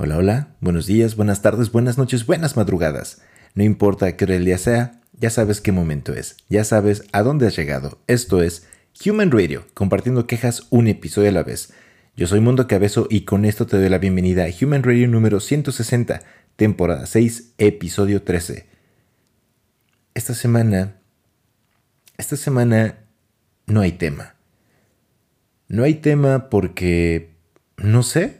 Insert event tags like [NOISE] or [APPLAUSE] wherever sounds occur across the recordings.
Hola, hola, buenos días, buenas tardes, buenas noches, buenas madrugadas. No importa qué hora día sea, ya sabes qué momento es, ya sabes a dónde has llegado. Esto es Human Radio, compartiendo quejas un episodio a la vez. Yo soy Mundo Cabezo y con esto te doy la bienvenida a Human Radio número 160, temporada 6, episodio 13. Esta semana, esta semana no hay tema. No hay tema porque, no sé,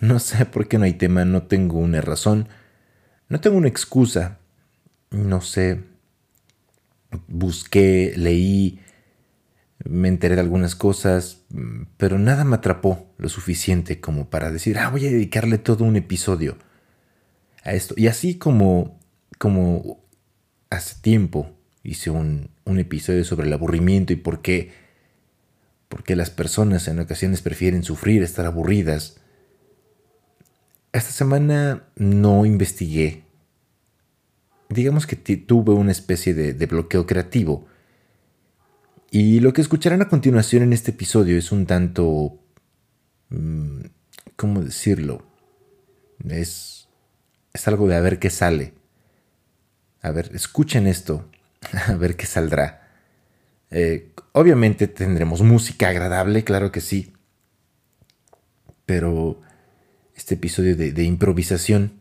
no sé por qué no hay tema, no tengo una razón, no tengo una excusa, no sé. Busqué, leí, me enteré de algunas cosas, pero nada me atrapó lo suficiente como para decir, ah, voy a dedicarle todo un episodio a esto. Y así como, como hace tiempo hice un, un episodio sobre el aburrimiento y por qué, por qué las personas en ocasiones prefieren sufrir, estar aburridas, esta semana no investigué. Digamos que tuve una especie de, bloqueo creativo. Y lo que escucharán a continuación en este episodio es un tanto... Mm, ¿Cómo decirlo? Es, es algo de a ver qué sale. A ver, escuchen esto, [LAUGHS] a ver qué saldrá. Eh, obviamente tendremos música agradable, claro que sí. Pero este episodio de, improvisación.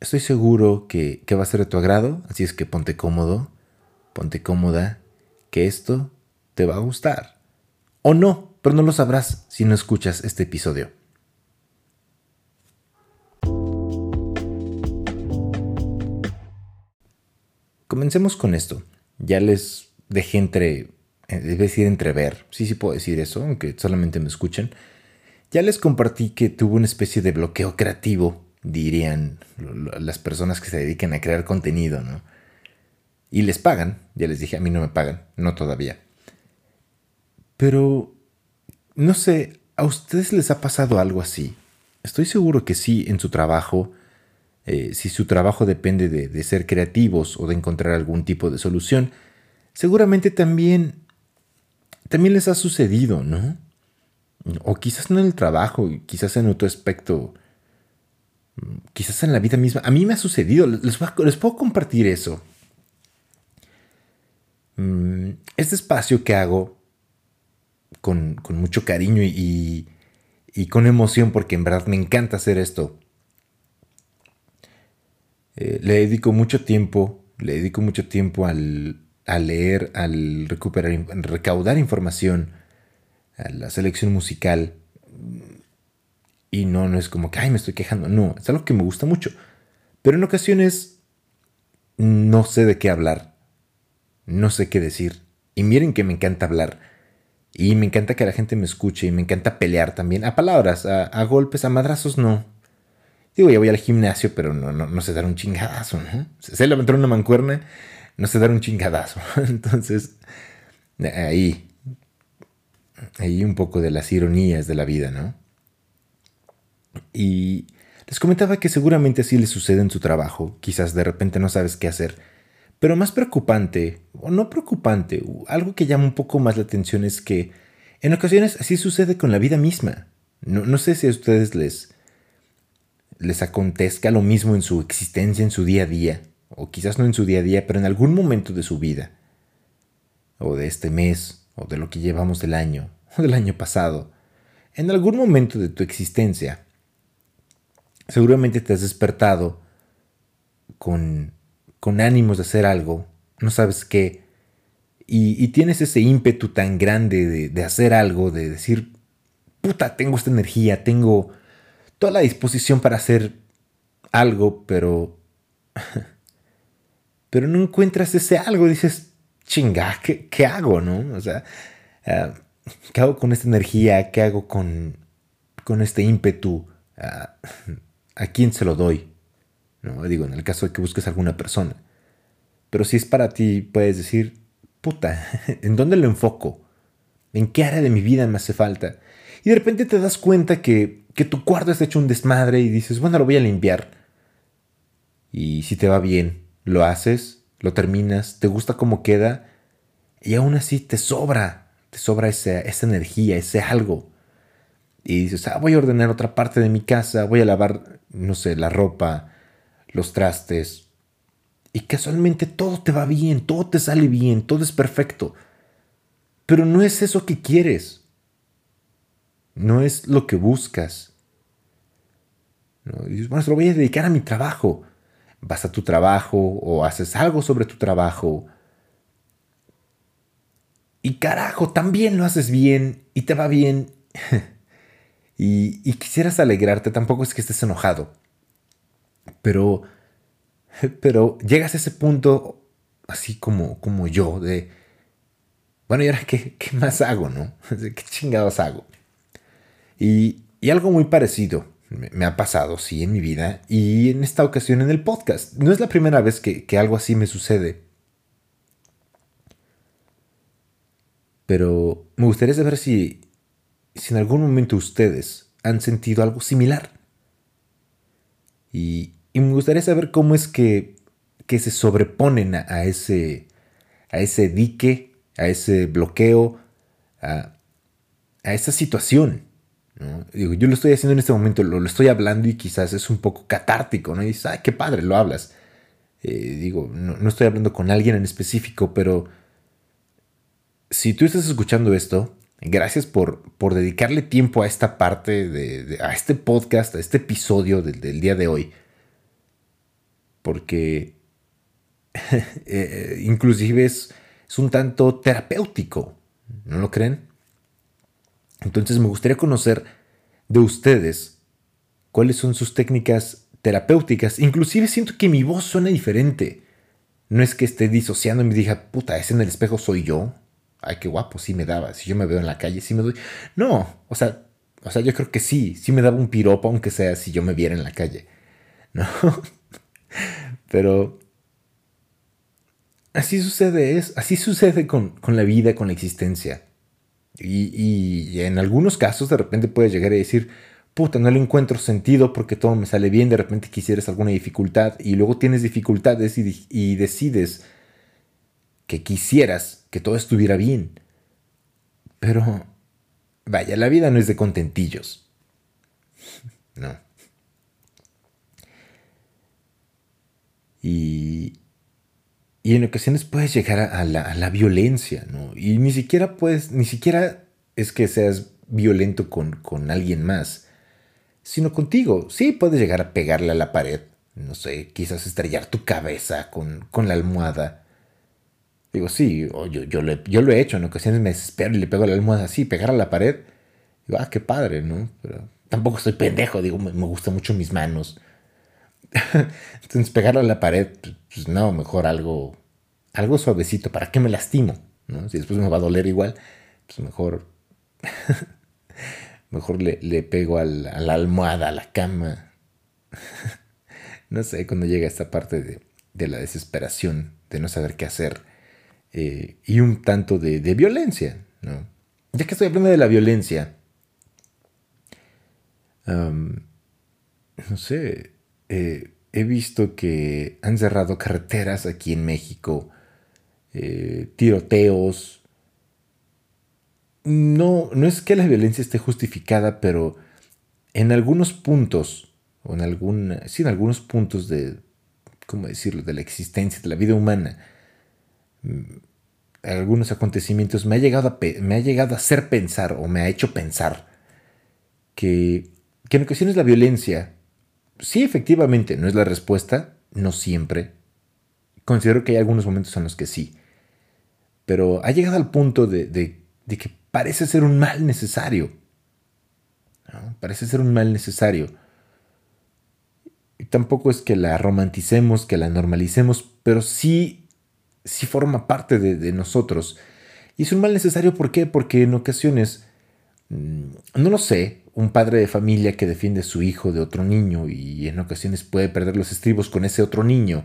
Estoy seguro que, que va a ser de tu agrado, así es que ponte cómodo, ponte cómoda, que esto te va a gustar. O no, pero no lo sabrás si no escuchas este episodio. Comencemos con esto. Ya les dejé entre, eh, debe decir entrever, sí, sí puedo decir eso, aunque solamente me escuchen. Ya les compartí que tuvo una especie de bloqueo creativo, dirían las personas que se dedican a crear contenido, ¿no? Y les pagan, ya les dije, a mí no me pagan, no todavía. Pero, no sé, ¿a ustedes les ha pasado algo así? Estoy seguro que sí en su trabajo, eh, si su trabajo depende de, de ser creativos o de encontrar algún tipo de solución, seguramente también, también les ha sucedido, ¿no? O quizás no en el trabajo, quizás en otro aspecto, quizás en la vida misma. A mí me ha sucedido, les, puedo compartir eso. Mm, este espacio que hago con, mucho cariño y, con emoción, porque en verdad me encanta hacer esto. Eh, le dedico mucho tiempo, le dedico mucho tiempo al, a leer, al recuperar, recaudar información, la selección musical. Y no, no es como que, ay, me estoy quejando. No, es algo que me gusta mucho. Pero en ocasiones no sé de qué hablar. No sé qué decir. Y miren que me encanta hablar. Y me encanta que la gente me escuche. Y me encanta pelear también. A palabras, a, golpes, a madrazos, no. Digo, ya voy al gimnasio, pero no, no, no sé dar un chingadazo, ¿no? Sé levantar una mancuerna, no sé dar un chingadazo. [LAUGHS] Entonces, ahí, ahí un poco de las ironías de la vida, ¿no? Y les comentaba que seguramente así les sucede en su trabajo, quizás de repente no sabes qué hacer, pero más preocupante, o no preocupante, algo que llama un poco más la atención es que en ocasiones así sucede con la vida misma. No, sé si a ustedes les, les acontezca lo mismo en su existencia, en su día a día, o quizás no en su día a día, pero en algún momento de su vida, o de este mes, o de lo que llevamos del año, o [LAUGHS] del año pasado, en algún momento de tu existencia, seguramente te has despertado con, con ánimos de hacer algo, no sabes qué, y, tienes ese ímpetu tan grande de, de hacer algo, de decir, puta, tengo esta energía, tengo toda la disposición para hacer algo, pero... [LAUGHS] pero no encuentras ese algo, dices, chinga, ¿qué, hago, no? O sea, ah, ¿qué hago con esta energía? ¿Qué hago con, con este ímpetu? Ah, ¿A quién se lo doy? ¿No? Digo, en el caso de que busques a alguna persona. Pero si es para ti, puedes decir, puta, [LAUGHS] ¿en dónde lo enfoco? ¿En qué área de mi vida me hace falta? Y de repente te das cuenta que, que tu cuarto está hecho un desmadre y dices, bueno, lo voy a limpiar. Y si te va bien, lo haces lo terminas, te gusta cómo queda y aún así te sobra, te sobra esa, esa energía, ese algo. y dices, ah, voy a ordenar otra parte de mi casa, voy a lavar, no sé, la ropa, los trastes. Y casualmente todo te va bien, todo te sale bien, todo es perfecto. Pero no es eso que quieres. No es lo que buscas. ¿no? Dices, bueno, se lo voy a dedicar a mi trabajo. Vas a tu trabajo o haces algo sobre tu trabajo. Y carajo, también lo haces bien y te va bien. [LAUGHS] y, y quisieras alegrarte, tampoco es que estés enojado. Pero, pero llegas a ese punto, así como, como yo, de, bueno, ¿y ahora qué, qué más hago, no? [LAUGHS] ¿Qué chingados hago? Y, y algo muy parecido me, ha pasado, sí, en mi vida y en esta ocasión en el podcast. No es la primera vez que, que algo así me sucede. Pero me gustaría saber si, en algún momento ustedes han sentido algo similar. Y, y me gustaría saber cómo es que, que se sobreponen a, a, ese, a ese dique, a ese bloqueo, a, a esa situación. Digo, yo lo estoy haciendo en este momento, lo, lo, estoy hablando y quizás es un poco catártico, ¿no? Y dices, ay, qué padre, lo hablas. Eh, digo, no, no, estoy hablando con alguien en específico, pero si tú estás escuchando esto, gracias por, por dedicarle tiempo a esta parte, de, a este podcast, a este episodio del, del día de hoy. Porque [LAUGHS] eh, inclusive es, es un tanto terapéutico, ¿no lo creen? Entonces me gustaría conocer de ustedes cuáles son sus técnicas terapéuticas. Inclusive siento que mi voz suena diferente. No es que esté disociando y me diga, puta, ese en el espejo soy yo. Ay, qué guapo, sí me daba. Si yo me veo en la calle, sí me doy. No, o sea, o sea, yo creo que sí, sí me daba un piropo, aunque sea si yo me viera en la calle. ¿No? [LAUGHS] Pero así sucede, es, así sucede con, con la vida, con la existencia. Y, en algunos casos de repente puedes llegar a decir, puta, no le encuentro sentido porque todo me sale bien, de repente quisieras alguna dificultad y luego tienes dificultades y, y decides que quisieras que todo estuviera bien. Pero, vaya, la vida no es de contentillos. [LAUGHS] No. Y, y en ocasiones puedes llegar a la, a la, violencia, ¿no? Y ni siquiera puedes, ni siquiera es que seas violento con, con alguien más, sino contigo. Sí, puedes llegar a pegarle a la pared, no sé, quizás estrellar tu cabeza con, con la almohada. Digo, sí, yo, yo, lo, yo lo he hecho, en ocasiones me desespero y le pego la almohada así, pegar a la pared. Digo, ah, qué padre, ¿no? Pero tampoco soy pendejo, digo, me, me gustan mucho mis manos. [LAUGHS] Entonces, pegarle a la pared, pues no, mejor algo, algo suavecito. ¿Para qué me lastimo? ¿no? Si después me va a doler igual, pues mejor, [LAUGHS] mejor le, le pego al, a la almohada, a la cama. [LAUGHS] no sé, cuando llega esta parte de, de, la desesperación, de no saber qué hacer, eh, y un tanto de, de violencia, ¿no? Ya que estoy hablando de la violencia, no sé, eh, he visto que han cerrado carreteras aquí en México, eh, tiroteos. No, no es que la violencia esté justificada, pero en algunos puntos, o en, algún, sí, en algunos puntos de, ¿cómo decirlo?, de la existencia, de la vida humana, mm, algunos acontecimientos me ha llegado a, me ha llegado a hacer pensar o me ha hecho pensar que, que en ocasiones la violencia sí, efectivamente, no es la respuesta, no siempre. Considero que hay algunos momentos en los que sí. Pero ha llegado al punto de, de, que parece ser un mal necesario. Parece ser un mal necesario. Y tampoco es que la romanticemos, que la normalicemos, pero sí, sí forma parte de, de nosotros. Y es un mal necesario, ¿por qué? Porque en ocasiones, no lo sé, un padre de familia que defiende a su hijo de otro niño y en ocasiones puede perder los estribos con ese otro niño.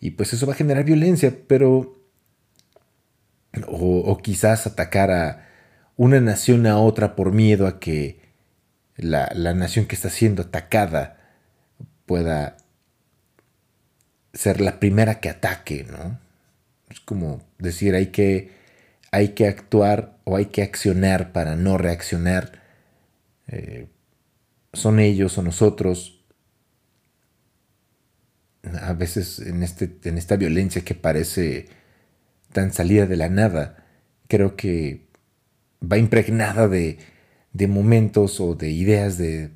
Y pues eso va a generar violencia, pero... O, o quizás atacar a una nación a otra por miedo a que la, la nación que está siendo atacada pueda ser la primera que ataque, ¿no? Es como decir, hay que, hay que actuar o hay que accionar para no reaccionar Eh, son ellos o nosotros. A veces en, este, en esta violencia que parece tan salida de la nada, creo que va impregnada de, de momentos o de ideas de,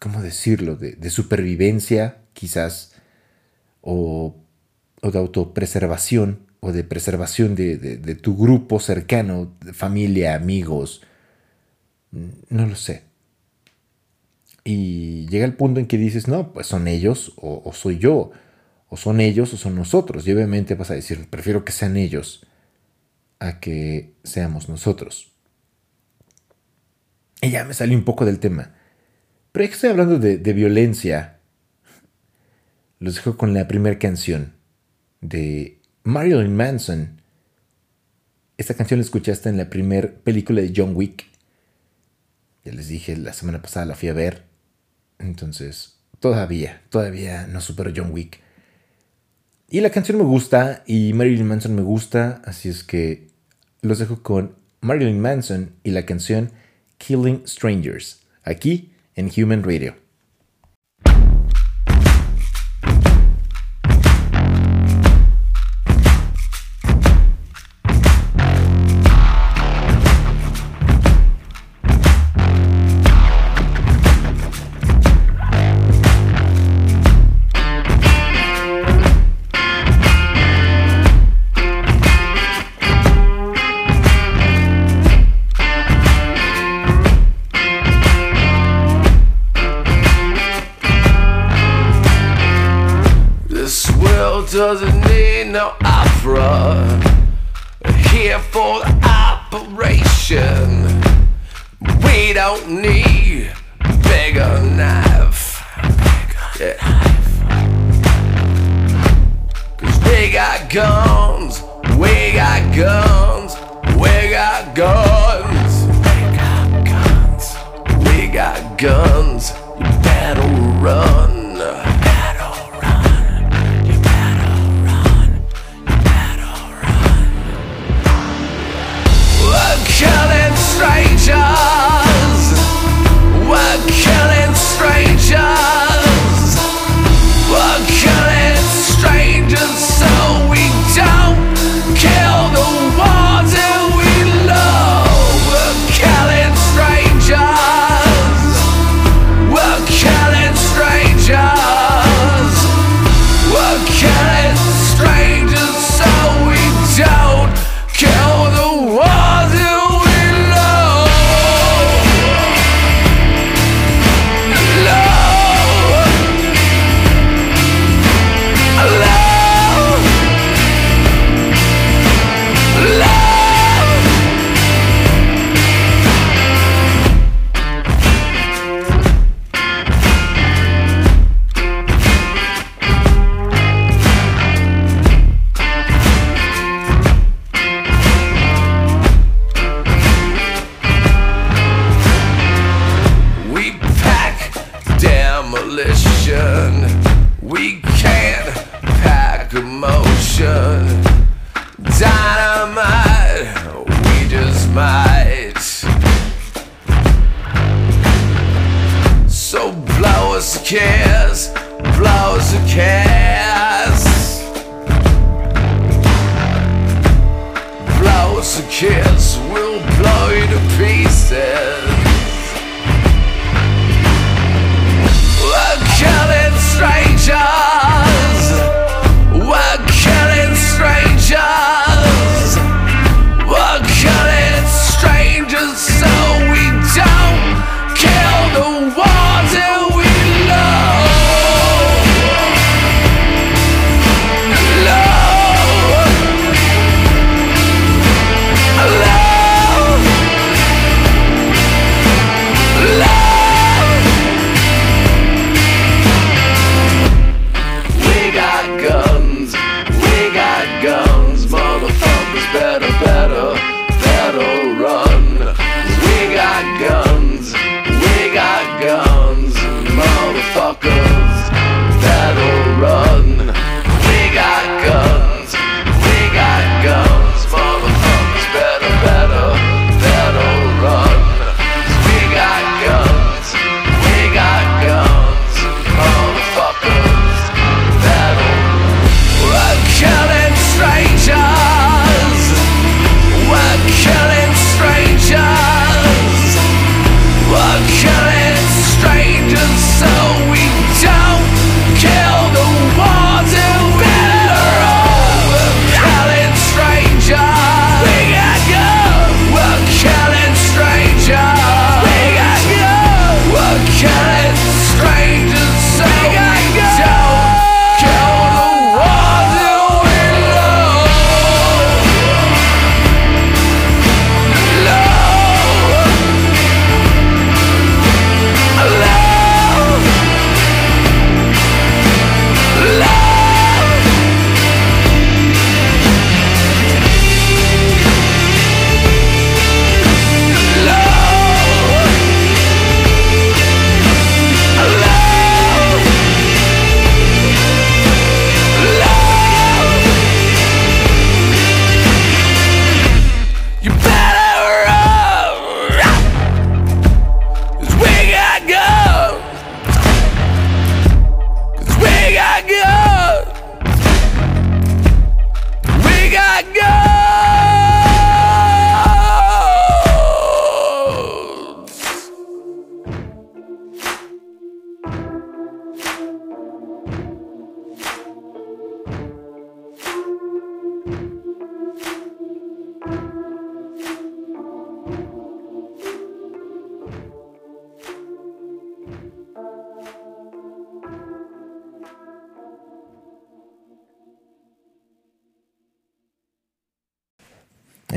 ¿cómo decirlo?, de, supervivencia, quizás, o, o, de autopreservación, o de preservación de, de tu grupo cercano, familia, amigos, no lo sé. Y llega el punto en que dices, no, pues son ellos o, soy yo, o son ellos o son nosotros. Y obviamente vas a decir, prefiero que sean ellos a que seamos nosotros. Y ya me salió un poco del tema. Pero ya que estoy hablando de, de violencia, los dejo con la primera canción de Marilyn Manson. Esta canción la escuchaste en la primera película de John Wick. Ya les dije, la semana pasada la fui a ver. Entonces, todavía, todavía no supero John Wick. Y la canción me gusta y Marilyn Manson me gusta, así es que los dejo con Marilyn Manson y la canción Killing Strangers, aquí en Human Radio. Don't need bigger knife. Yeah. Cause we got guns, we got guns, we got guns. We got guns, we got guns. You better run.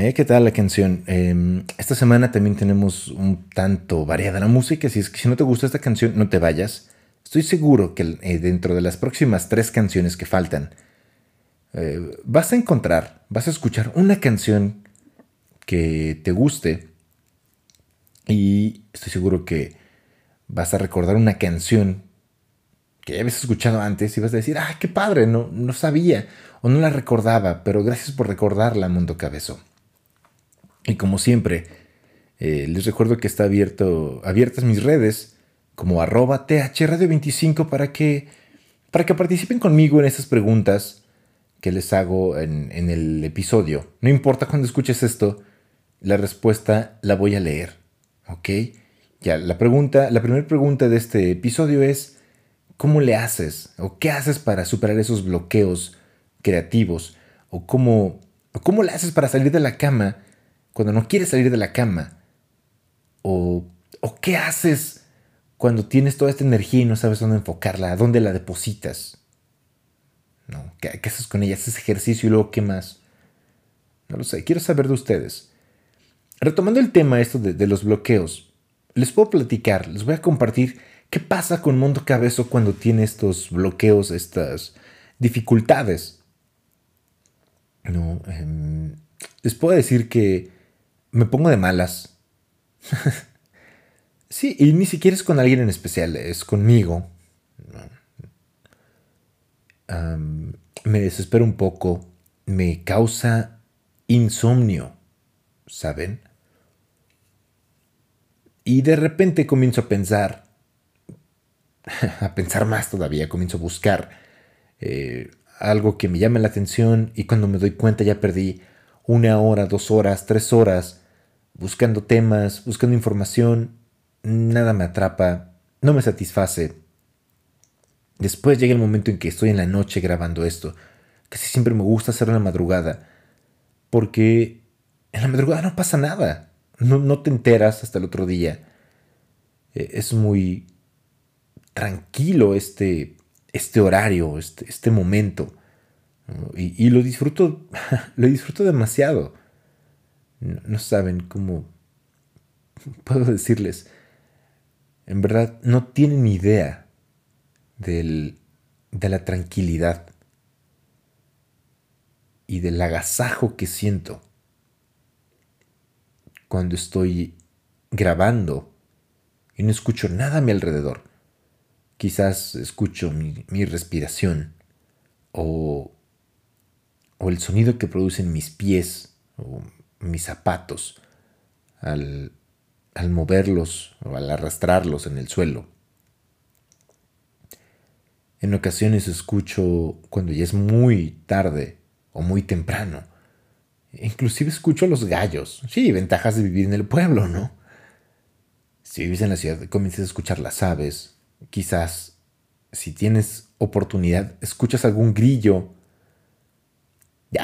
Eh, ¿Qué tal la canción? Em, esta semana también tenemos un tanto variada la música. Si es que si no te gusta esta canción, no te vayas. Estoy seguro que eh, dentro de las próximas tres canciones que faltan, eh, vas a encontrar, vas a escuchar una canción que te guste y estoy seguro que vas a recordar una canción que ya habías escuchado antes y vas a decir, ah, qué padre, no, no sabía o no la recordaba, pero gracias por recordarla, Mundo Cabezo. Y como siempre, eh, les recuerdo que está abierto, abiertas mis redes como arroba thradio25 para que, para que participen conmigo en estas preguntas que les hago en, en el episodio. No importa cuando escuches esto, la respuesta la voy a leer. ¿Ok? Ya, la pregunta, la primera pregunta de este episodio es, ¿cómo le haces? ¿O qué haces para superar esos bloqueos creativos? ¿O cómo, o cómo le haces para salir de la cama cuando no quieres salir de la cama? ¿O, o qué haces cuando tienes toda esta energía y no sabes dónde enfocarla? ¿A dónde la depositas? ¿No? ¿Qué, ¿Qué haces con ella? ¿Haces ejercicio y luego qué más? No lo sé, quiero saber de ustedes. Retomando el tema esto de, los bloqueos, les puedo platicar, les voy a compartir qué pasa con Mundo Cabezo cuando tiene estos bloqueos, estas dificultades. No, em, les puedo decir que me pongo de malas. [LAUGHS] sí, y ni siquiera es con alguien en especial, es conmigo. me desespero un poco, me causa insomnio, ¿saben? Y de repente comienzo a pensar, [LAUGHS] a pensar más todavía, comienzo a buscar eh, algo que me llame la atención y cuando me doy cuenta ya perdí una hora, dos horas, tres horas buscando temas, buscando información, nada me atrapa, no me satisface. Después llega el momento en que estoy en la noche grabando esto. Casi siempre me gusta hacerlo en la madrugada, porque en la madrugada no pasa nada no, te enteras hasta el otro día. E, es muy tranquilo este, este horario, este, este momento. Y, lo disfruto, [LAUGHS] lo disfruto demasiado. No, saben cómo puedo decirles. En verdad, no tienen idea del, de la tranquilidad y del agasajo que siento cuando estoy grabando y no escucho nada a mi alrededor. Quizás escucho mi, respiración o, o, el sonido que producen mis pies o mis zapatos al, al moverlos o al arrastrarlos en el suelo. En ocasiones escucho cuando ya es muy tarde o muy temprano Inclusive escucho a los gallos. Sí, ventajas de vivir en el pueblo, ¿no? Si vives en la ciudad, comienzas a escuchar las aves. Quizás, si tienes oportunidad, escuchas algún grillo.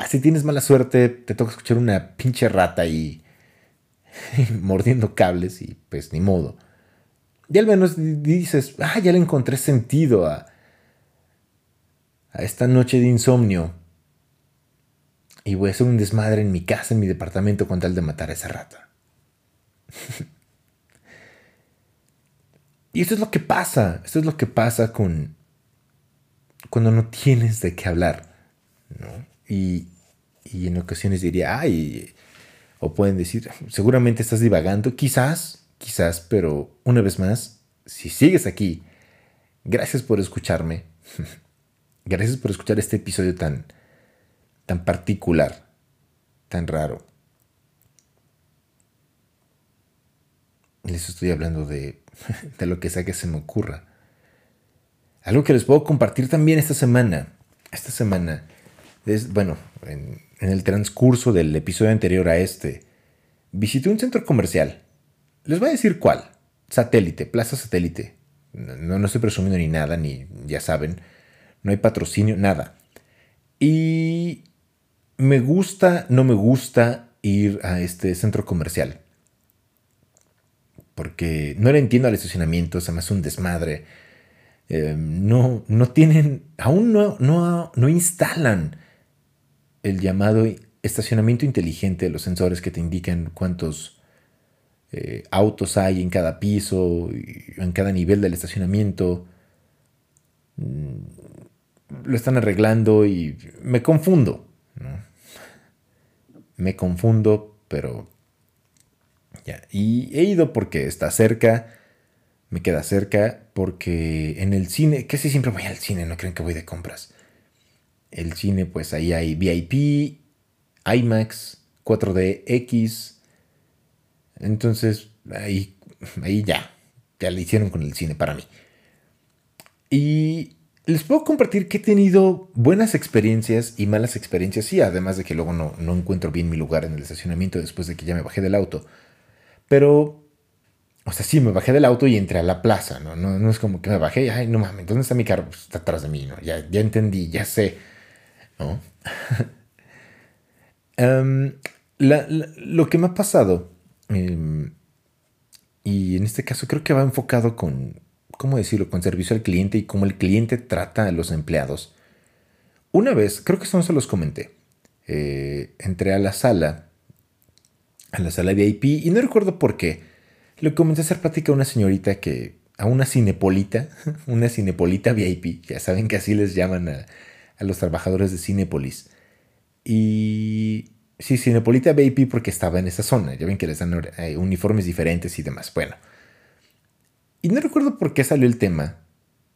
Si tienes mala suerte, te toca escuchar una pinche rata y [LAUGHS] mordiendo cables y pues ni modo. Y al menos dices, ah, ya le encontré sentido a, a esta noche de insomnio y voy a hacer un desmadre en mi casa, en mi departamento, con tal de matar a esa rata. [LAUGHS] y esto es lo que pasa, esto es lo que pasa con cuando no tienes de qué hablar. Y, y en ocasiones diría, ay, o pueden decir, seguramente estás divagando, quizás, quizás, pero una vez más, si sigues aquí, gracias por escucharme. [LAUGHS] gracias por escuchar este episodio tan, tan particular, tan raro. Les estoy hablando de, [LAUGHS] de lo que sea que se me ocurra. Algo que les puedo compartir también esta semana. Esta semana, es, bueno, en, el transcurso del episodio anterior a este, visité un centro comercial. Les voy a decir cuál. Satélite, Plaza Satélite. No, no estoy presumiendo ni nada, ni ya saben, no hay patrocinio, nada. Y me gusta, no me gusta ir a este centro comercial. Porque no le entiendo al estacionamiento, se me hace un desmadre. Eh, no, no tienen, aún no, no, no instalan el llamado estacionamiento inteligente, los sensores que te indican cuántos eh, autos hay en cada piso, en cada nivel del estacionamiento. Mm, lo están arreglando y me confundo. Me confundo, pero ya. Y he ido porque está cerca, me queda cerca, porque en el cine, casi siempre voy al cine, no creen que voy de compras. El cine, pues ahí hay VIP, IMAX, 4DX, entonces, ahí, ahí ya, ya le hicieron con el cine para mí. Y les puedo compartir que he tenido buenas experiencias y malas experiencias, sí, además de que luego no, no encuentro bien mi lugar en el estacionamiento después de que ya me bajé del auto. Pero, o sea, sí, me bajé del auto y entré a la plaza, ¿no? No, es como que me bajé ay, no mames, ¿dónde está mi carro? Pues, está atrás de mí, ¿no? Ya, ya entendí, ya sé, ¿no? [LAUGHS] Em, lo que me ha pasado Em, y en este caso creo que va enfocado con, ¿cómo decirlo?, con servicio al cliente y cómo el cliente trata a los empleados. Una vez, creo que eso no se los comenté, eh, entré a la sala, a la sala VIP, y no recuerdo por qué. Le comencé a hacer plática a una señorita que, a una cinepolita, [LAUGHS] una cinepolita VIP, ya saben que así les llaman a, a los trabajadores de Cinepolis. Y Sí, Cinepolita VIP porque estaba en esa zona. Ya ven que les dan eh, uniformes diferentes y demás. Bueno. Y no recuerdo por qué salió el tema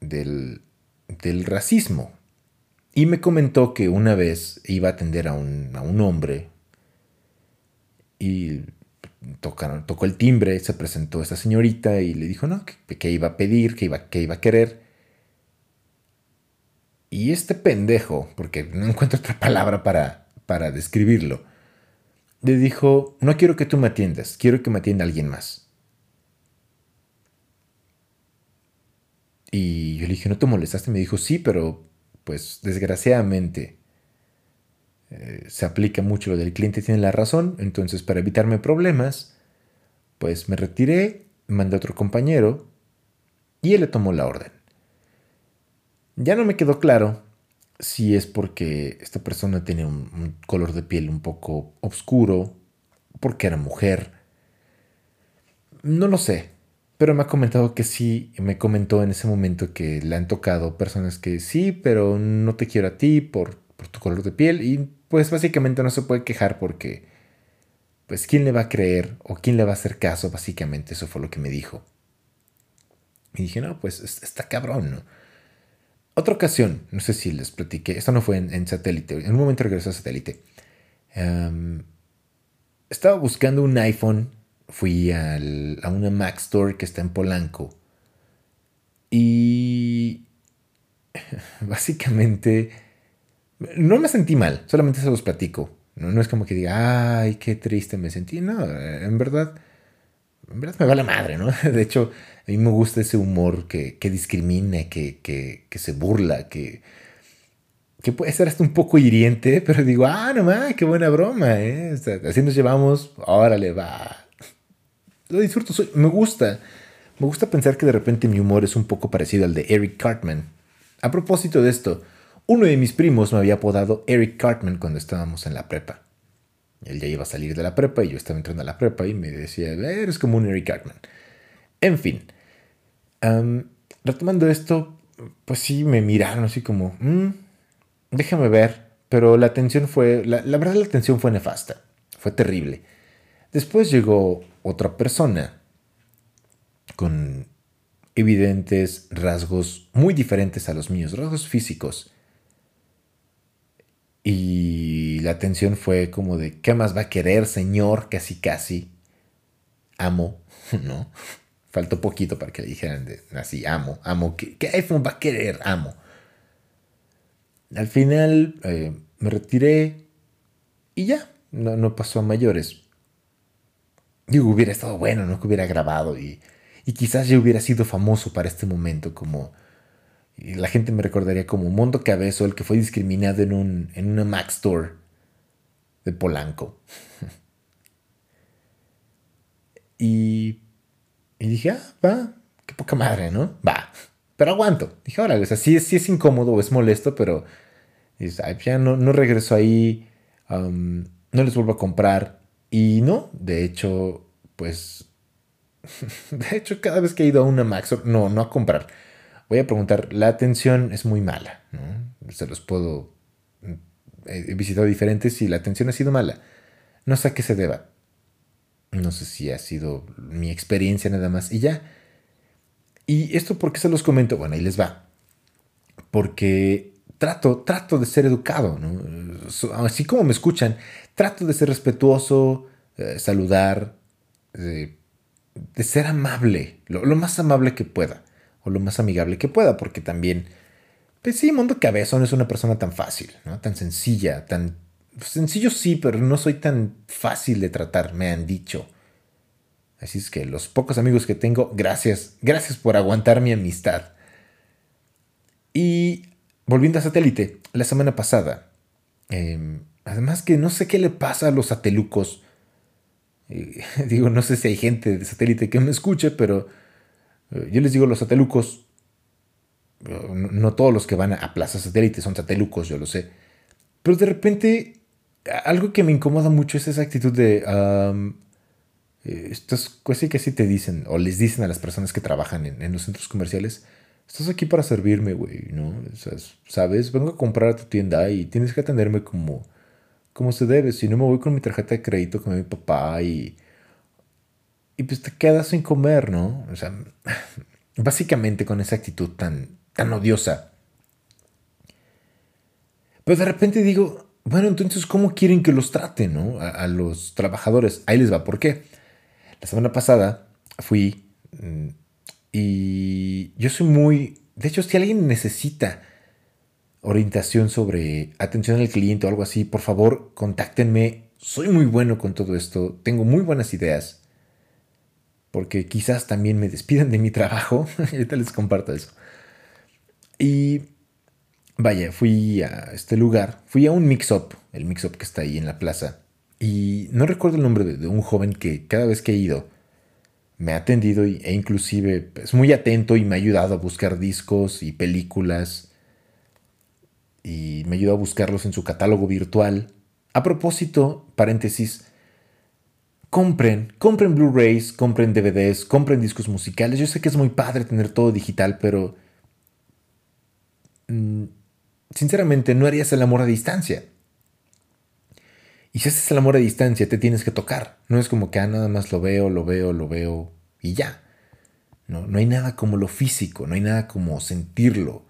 del, del racismo. Y me comentó que una vez iba a atender a un, a un hombre y tocaron, tocó el timbre, se presentó esa señorita y le dijo no, que, iba a pedir, que iba, que iba a querer. Y este pendejo, porque no encuentro otra palabra para, para describirlo, le dijo, no quiero que tú me atiendas, quiero que me atienda alguien más. Y yo le dije, ¿no te molestaste? Me dijo, sí, pero pues desgraciadamente eh, se aplica mucho lo del cliente tiene la razón, entonces para evitarme problemas, pues me retiré, mandé a otro compañero y él le tomó la orden. Ya no me quedó claro si es porque esta persona tiene un, color de piel un poco oscuro, porque era mujer. No lo sé, pero me ha comentado que sí, me comentó en ese momento que le han tocado personas que sí, pero no te quiero a ti por, por tu color de piel y pues básicamente no se puede quejar porque pues quién le va a creer o quién le va a hacer caso, básicamente eso fue lo que me dijo. Y dije, no, pues está cabrón, ¿no? Otra ocasión, no sé si les platiqué, esto no fue en, satélite, en un momento regresó a satélite. Em, estaba buscando un iPhone, fui a una Mac Store que está en Polanco y [LAUGHS] básicamente no me sentí mal, solamente se los platico. No, no es como que diga, ay, qué triste me sentí. No, en verdad en verdad me va la madre, ¿no? [LAUGHS] De hecho, a mí me gusta ese humor que, que discrimina, que, que, que, se burla, que, que puede ser hasta un poco hiriente, [LAUGHS] pero digo, ah, no más, qué buena broma, ¿eh? así nos llevamos, órale, va. Lo disfruto, me gusta. Me gusta pensar que de repente mi humor es un poco parecido al de Eric Cartman. A propósito de esto, uno de mis primos me había apodado Eric Cartman cuando estábamos en la prepa. Él ya iba a salir de la prepa y yo estaba entrando a la prepa y me decía, eres como un Eric Cartman. En fin, retomando esto, pues sí, me miraron así como, mm, déjame ver, pero la atención fue, la, la verdad la atención fue nefasta, fue terrible. Después llegó otra persona con evidentes rasgos muy diferentes a los míos, rasgos físicos y la atención fue como de, ¿qué más va a querer, señor? Casi, casi. Amo, [LAUGHS] ¿no? Faltó poquito para que le dijeran así, amo, amo. ¿Qué, iPhone va a querer? Amo. Al final eh, me retiré y ya, no, no, pasó a mayores. Digo, hubiera estado bueno, ¿no? Que hubiera grabado y, y quizás ya hubiera sido famoso para este momento como la gente me recordaría como Mondo Cabezo, el que fue discriminado en, un, en una Mac Store de Polanco. [LAUGHS] y, y dije, ah, va, qué poca madre, ¿no? Va. Pero aguanto. Dije, órale, o sea, sí, sí es incómodo, es molesto, pero ya no, no regreso ahí no les vuelvo a comprar. Y no, de hecho, pues, [LAUGHS] de hecho, cada vez que he ido a una Max, no, no a comprar, voy a preguntar, la atención es muy mala, ¿no? Se los puedo, he visitado diferentes y la atención ha sido mala. No sé a qué se deba. No sé si ha sido mi experiencia nada más y ya. ¿Y esto por qué se los comento? Bueno, ahí les va. Porque trato, trato de ser educado, Así como me escuchan, trato de ser respetuoso, eh, saludar, de, ser amable, lo, más amable que pueda, o lo más amigable que pueda, porque también, pues sí, Mundo Cabezón es una persona tan fácil, ¿no? Tan sencilla, tan... Sencillo sí, pero no soy tan fácil de tratar, me han dicho. Así es que los pocos amigos que tengo, gracias, gracias por aguantar mi amistad. Y volviendo a satélite, la semana pasada, em, además que no sé qué le pasa a los satelucos. Eh, [LAUGHS] digo, no sé si hay gente de satélite que me escuche, pero yo les digo los satelucos. No, todos los que van a, Plaza Satélite son satelucos, yo lo sé. Pero de repente, algo que me incomoda mucho es esa actitud de... Eh, estas cosas que así te dicen, o les dicen a las personas que trabajan en, los centros comerciales, estás aquí para servirme, güey, ¿no? ¿Sabes? Vengo a comprar a tu tienda y tienes que atenderme como, como se debe. Si no me voy con mi tarjeta de crédito con mi papá y... Y pues te quedas sin comer, ¿no? O sea, [LAUGHS] básicamente con esa actitud tan, tan odiosa. Pero de repente digo, bueno, entonces, ¿cómo quieren que los traten, no? A, a los trabajadores. Ahí les va, ¿por qué? La semana pasada fui mm, y yo soy muy... De hecho, si alguien necesita orientación sobre atención al cliente o algo así, por favor, contáctenme. Soy muy bueno con todo esto, tengo muy buenas ideas, porque quizás también me despidan de mi trabajo. [LAUGHS] Ahorita les comparto eso. Y vaya, fui a este lugar, fui a un mix-up, el mix-up que está ahí en la plaza. Y no recuerdo el nombre de, un joven que cada vez que he ido me ha atendido e inclusive es muy atento y me ha ayudado a buscar discos y películas y me ayudó a buscarlos en su catálogo virtual. A propósito, paréntesis, compren, compren Blu-rays, compren DVDs, compren discos musicales. Yo sé que es muy padre tener todo digital, pero mm, sinceramente no harías el amor a distancia. Y si haces el amor a distancia, te tienes que tocar. No es como que ah, nada más lo veo, lo veo, lo veo y ya. No, no hay nada como lo físico, no hay nada como sentirlo.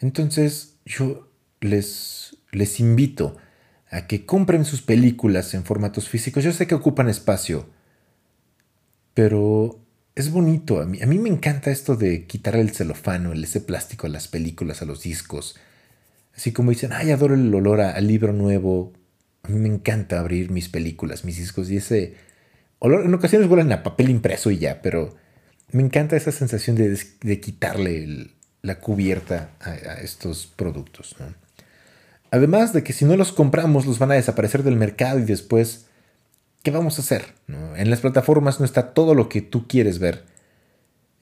Entonces yo les, les invito a que compren sus películas en formatos físicos. Yo sé que ocupan espacio, pero es bonito. A mí, a mí me encanta esto de quitar el celofano, el ese plástico a las películas, a los discos. Así como dicen, ay, adoro el olor al libro nuevo, a mí me encanta abrir mis películas, mis discos y ese olor, en ocasiones huelen a papel impreso y ya, pero me encanta esa sensación de, quitarle la cubierta a, estos productos. Además de que si no los compramos los van a desaparecer del mercado y después, ¿qué vamos a hacer? En las plataformas no está todo lo que tú quieres ver.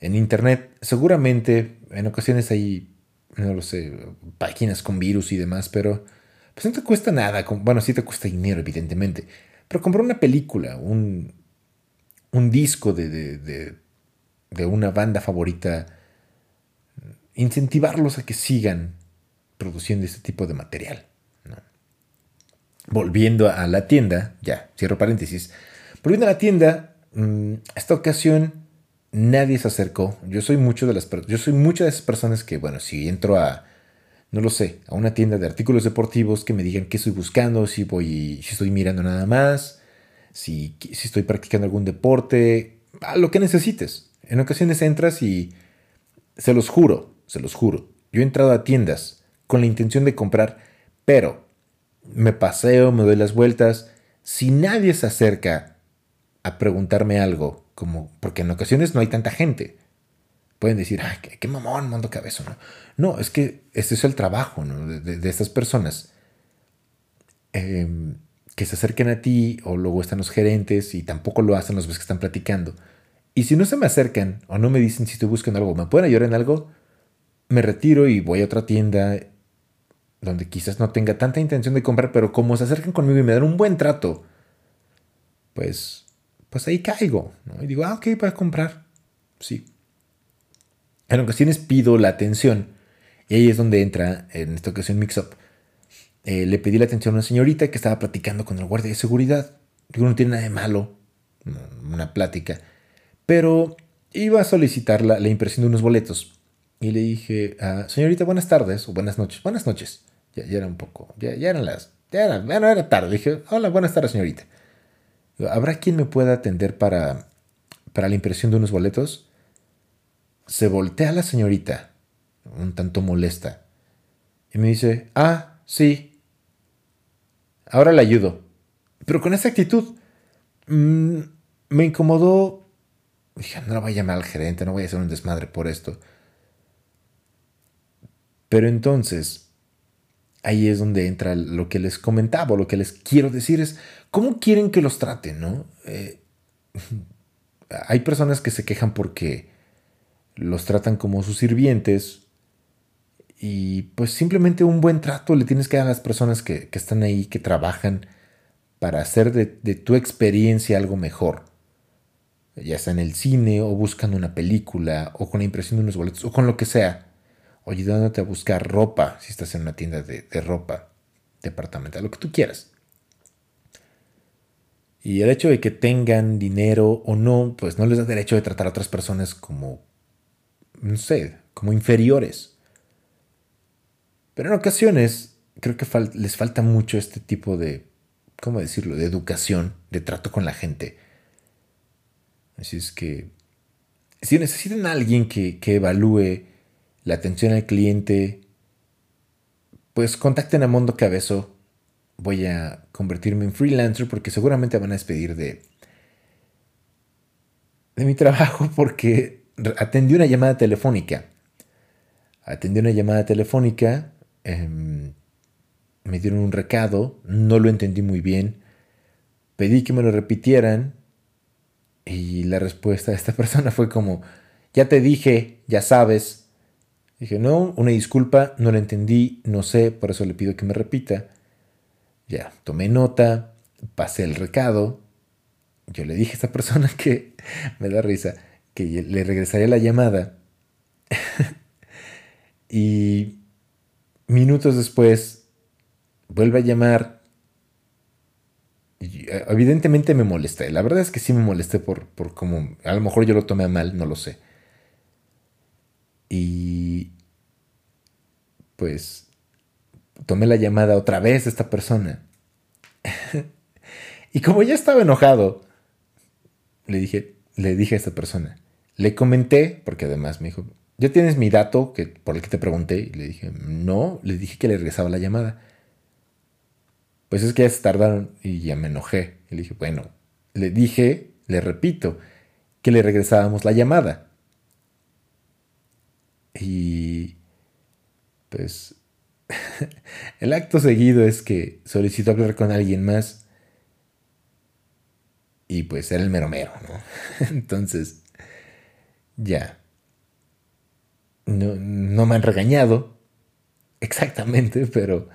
En Internet seguramente en ocasiones hay, no lo sé, páginas con virus y demás, pero pues no te cuesta nada. Bueno, sí te cuesta dinero, evidentemente. Pero comprar una película, un, un disco de, de, una banda favorita, incentivarlos a que sigan produciendo este tipo de material. Volviendo a la tienda, ya, cierro paréntesis. Volviendo a la tienda, mm, esta ocasión nadie se acercó. Yo soy mucho de las yo soy muchas de esas personas que, bueno, si entro a no lo sé, a una tienda de artículos deportivos que me digan qué estoy buscando, si voy, si estoy mirando nada más, si, si estoy practicando algún deporte, a lo que necesites. En ocasiones entras y se los juro, se los juro. Yo he entrado a tiendas con la intención de comprar, pero me paseo, me doy las vueltas. Si nadie se acerca a preguntarme algo, como porque en ocasiones no hay tanta gente, pueden decir, ay, qué, mamón, mando cabezo, ¿no? No, es que este es el trabajo de, estas personas. Em, que se acerquen a ti o luego están los gerentes y tampoco lo hacen los que están platicando. Y si no se me acercan o no me dicen si estoy buscando algo, me pueden ayudar en algo, me retiro y voy a otra tienda donde quizás no tenga tanta intención de comprar, pero como se acercan conmigo y me dan un buen trato, pues, pues ahí caigo, ¿no? Y digo, ah, ok, para comprar. Sí. En ocasiones pido la atención, y ahí es donde entra, en esta ocasión, Mix Up. Eh, le pedí la atención a una señorita que estaba platicando con el guardia de seguridad. Digo, no tiene nada de malo, una plática. Pero iba a solicitar la, impresión de unos boletos. Y le dije, ah, señorita, buenas tardes o buenas noches. Buenas noches. Ya, era un poco, ya, ya eran las, ya era, bueno, era tarde. dije, hola, buenas tardes, señorita. ¿Habrá quien me pueda atender para, para la impresión de unos boletos? Se voltea la señorita, un tanto molesta, y me dice, ah, sí, ahora le ayudo. Pero con esa actitud mm, me incomodó. Dije, no la voy a llamar al gerente, no voy a hacer un desmadre por esto. Pero entonces, ahí es donde entra lo que les comentaba, lo que les quiero decir es, ¿cómo quieren que los traten? ¿no? Eh, [LAUGHS] hay personas que se quejan porque los tratan como sus sirvientes y pues simplemente un buen trato le tienes que dar a las personas que, están ahí, que trabajan para hacer de, tu experiencia algo mejor. Ya sea en el cine o buscando una película o con la impresión de unos boletos o con lo que sea. O ayudándote a buscar ropa si estás en una tienda de, de ropa departamental, lo que tú quieras. Y el hecho de que tengan dinero o no, pues no les da derecho de tratar a otras personas como, no sé, como inferiores. Pero en ocasiones creo que les falta mucho este tipo de, ¿cómo decirlo?, de educación, de trato con la gente. Así es que, si necesitan a alguien que, que evalúe la atención al cliente, pues contacten a Mondo Cabezo. Voy a convertirme en freelancer porque seguramente van a despedir de, de mi [LAUGHS] trabajo porque atendí una llamada telefónica. Atendí una llamada telefónica Em, me dieron un recado, no lo entendí muy bien, pedí que me lo repitieran y la respuesta de esta [LAUGHS] persona fue como, ya te dije, ya sabes. Dije, no, una disculpa, no lo entendí, no sé, por eso le pido que me repita. Ya, tomé nota, pasé el recado. Yo le dije a esta persona que, [LAUGHS] me da risa, que le regresaría la llamada. [LAUGHS] y Minutos después, vuelve a llamar. Eh, evidentemente me molesté. La verdad es que sí me molesté por, por cómo. A lo mejor yo lo tomé mal, no lo sé. Y. Pues. Tomé la llamada otra vez de esta persona. [LAUGHS] y como ya estaba enojado, le dije, le dije a esta persona. Le comenté, porque además me dijo, ¿ya tienes mi dato que, por el que te pregunté? Y le dije, no, le dije que le regresaba la llamada. Pues es que ya se tardaron y ya me enojé. Le dije, bueno, le dije, le repito, que le regresábamos la llamada. Y pues [LAUGHS] el acto seguido es que solicitó hablar con alguien más y pues era el mero mero, ¿no? [LAUGHS] Entonces, ya no, me han regañado exactamente, pero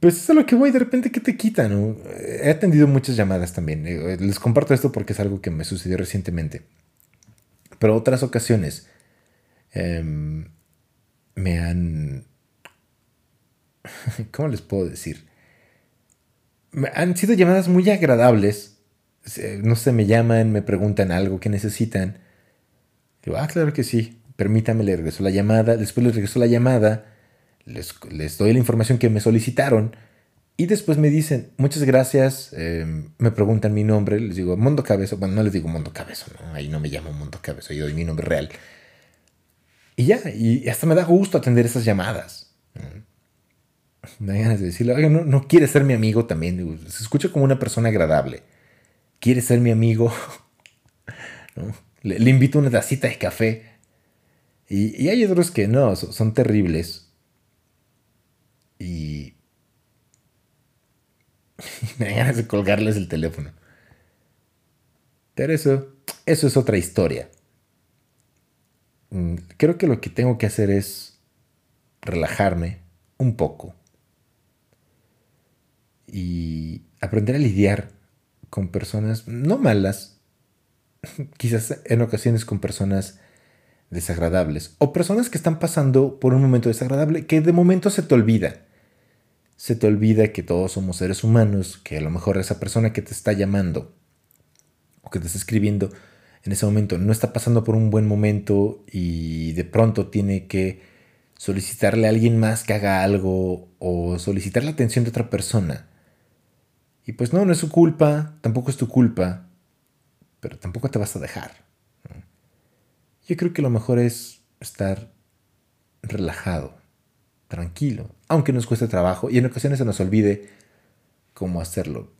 pues es a lo que voy de repente que te quitan. He atendido muchas llamadas también. Les comparto esto porque es algo que me sucedió recientemente. Pero otras ocasiones em, me han... [LAUGHS] ¿Cómo les puedo decir? Han sido llamadas muy agradables. No sé, me llaman, me preguntan algo que necesitan. Digo, ah, claro que sí permítame, le regresó la llamada, después les regresó la llamada, les, doy la información que me solicitaron y después me dicen, muchas gracias, em, me preguntan mi nombre, les digo, Mundo Cabezo, bueno, no les digo Mundo Cabezo, ahí no me llamo Mundo Cabezo, yo doy mi nombre real. Y ya, y hasta me da gusto atender esas llamadas. Me da ganas de decirle, oye, no, no quiere ser mi amigo también, se escucha como una persona agradable. ¿Quiere ser mi amigo? [LAUGHS] le, le invito una tacita de café y, hay otros que no, son, terribles. Y [LAUGHS] me dan ganas de colgarles el teléfono. Pero eso, eso es otra historia. Mm, creo que lo que tengo que hacer es relajarme, un poco. Y aprender a lidiar con personas no malas, [LAUGHS] quizás en ocasiones con personas desagradables o personas que están pasando por un momento desagradable que de momento se te olvida. Se te olvida que todos somos seres humanos, que a lo mejor esa persona que te está llamando o que te está escribiendo en ese momento no está pasando por un buen momento y de pronto tiene que solicitarle a alguien más que haga algo o solicitar la atención de otra persona. Y pues no, no es su culpa, tampoco es tu culpa, pero tampoco te vas a dejar. Yo creo que lo mejor es estar relajado, tranquilo, aunque nos cueste trabajo y en ocasiones se nos olvide cómo hacerlo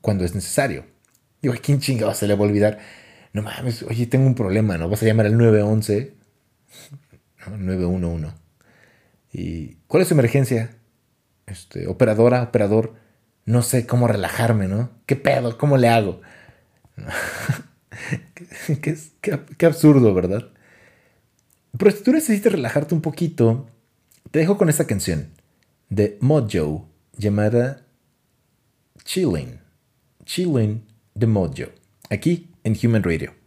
cuando es necesario. Digo, ¿a quién chingado se le va a olvidar? No mames, oye, tengo un problema, ¿no? Vas a llamar al 911. 911. ¿Y cuál es su emergencia? Este, operadora, operador, no sé cómo relajarme, ¿no? ¿Qué pedo? ¿Cómo le hago? [LAUGHS] qué, qué, absurdo, ¿verdad? Pero si tú necesitas relajarte un poquito, te dejo con esta canción de Mojo llamada Chilling. Chilling de Mojo, aquí en Human Radio.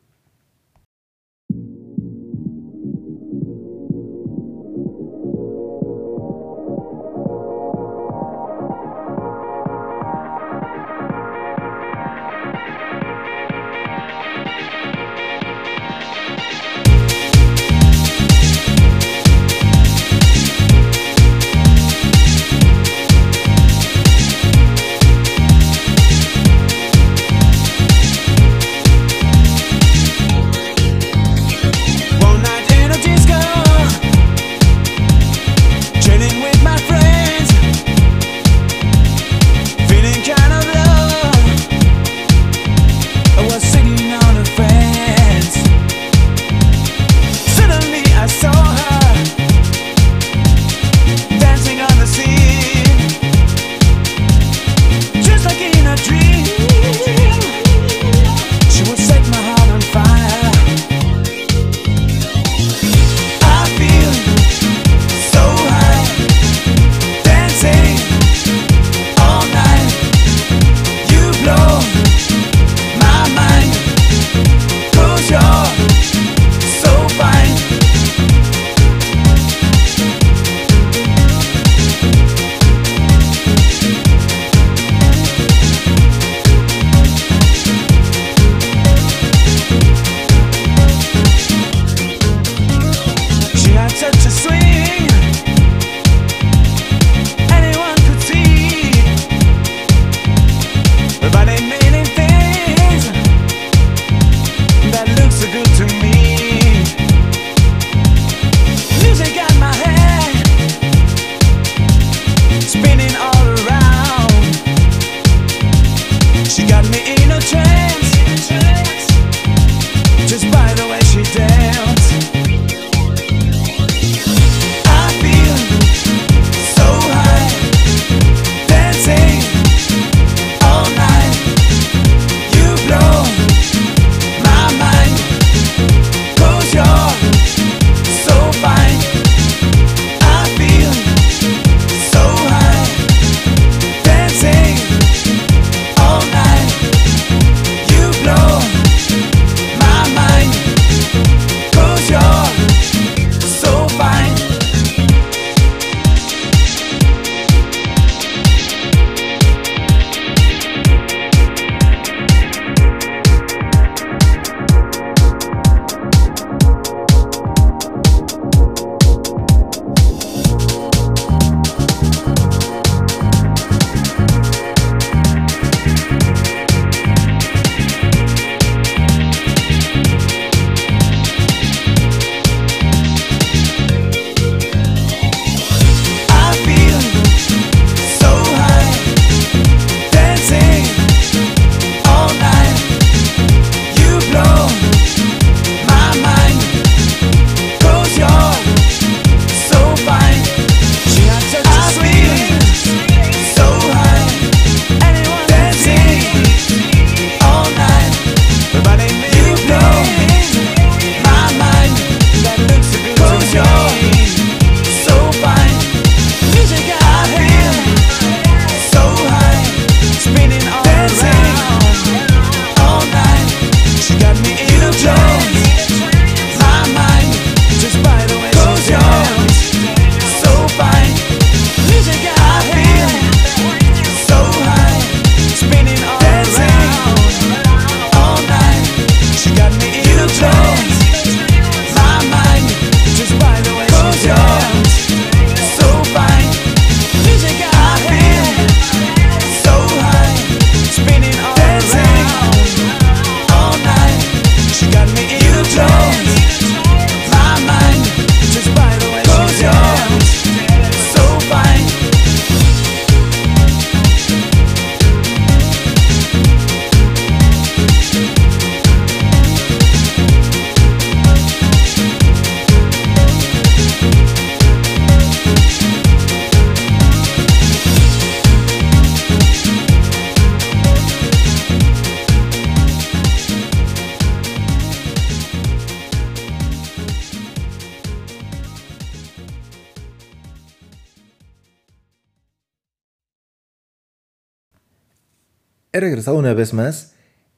Una vez más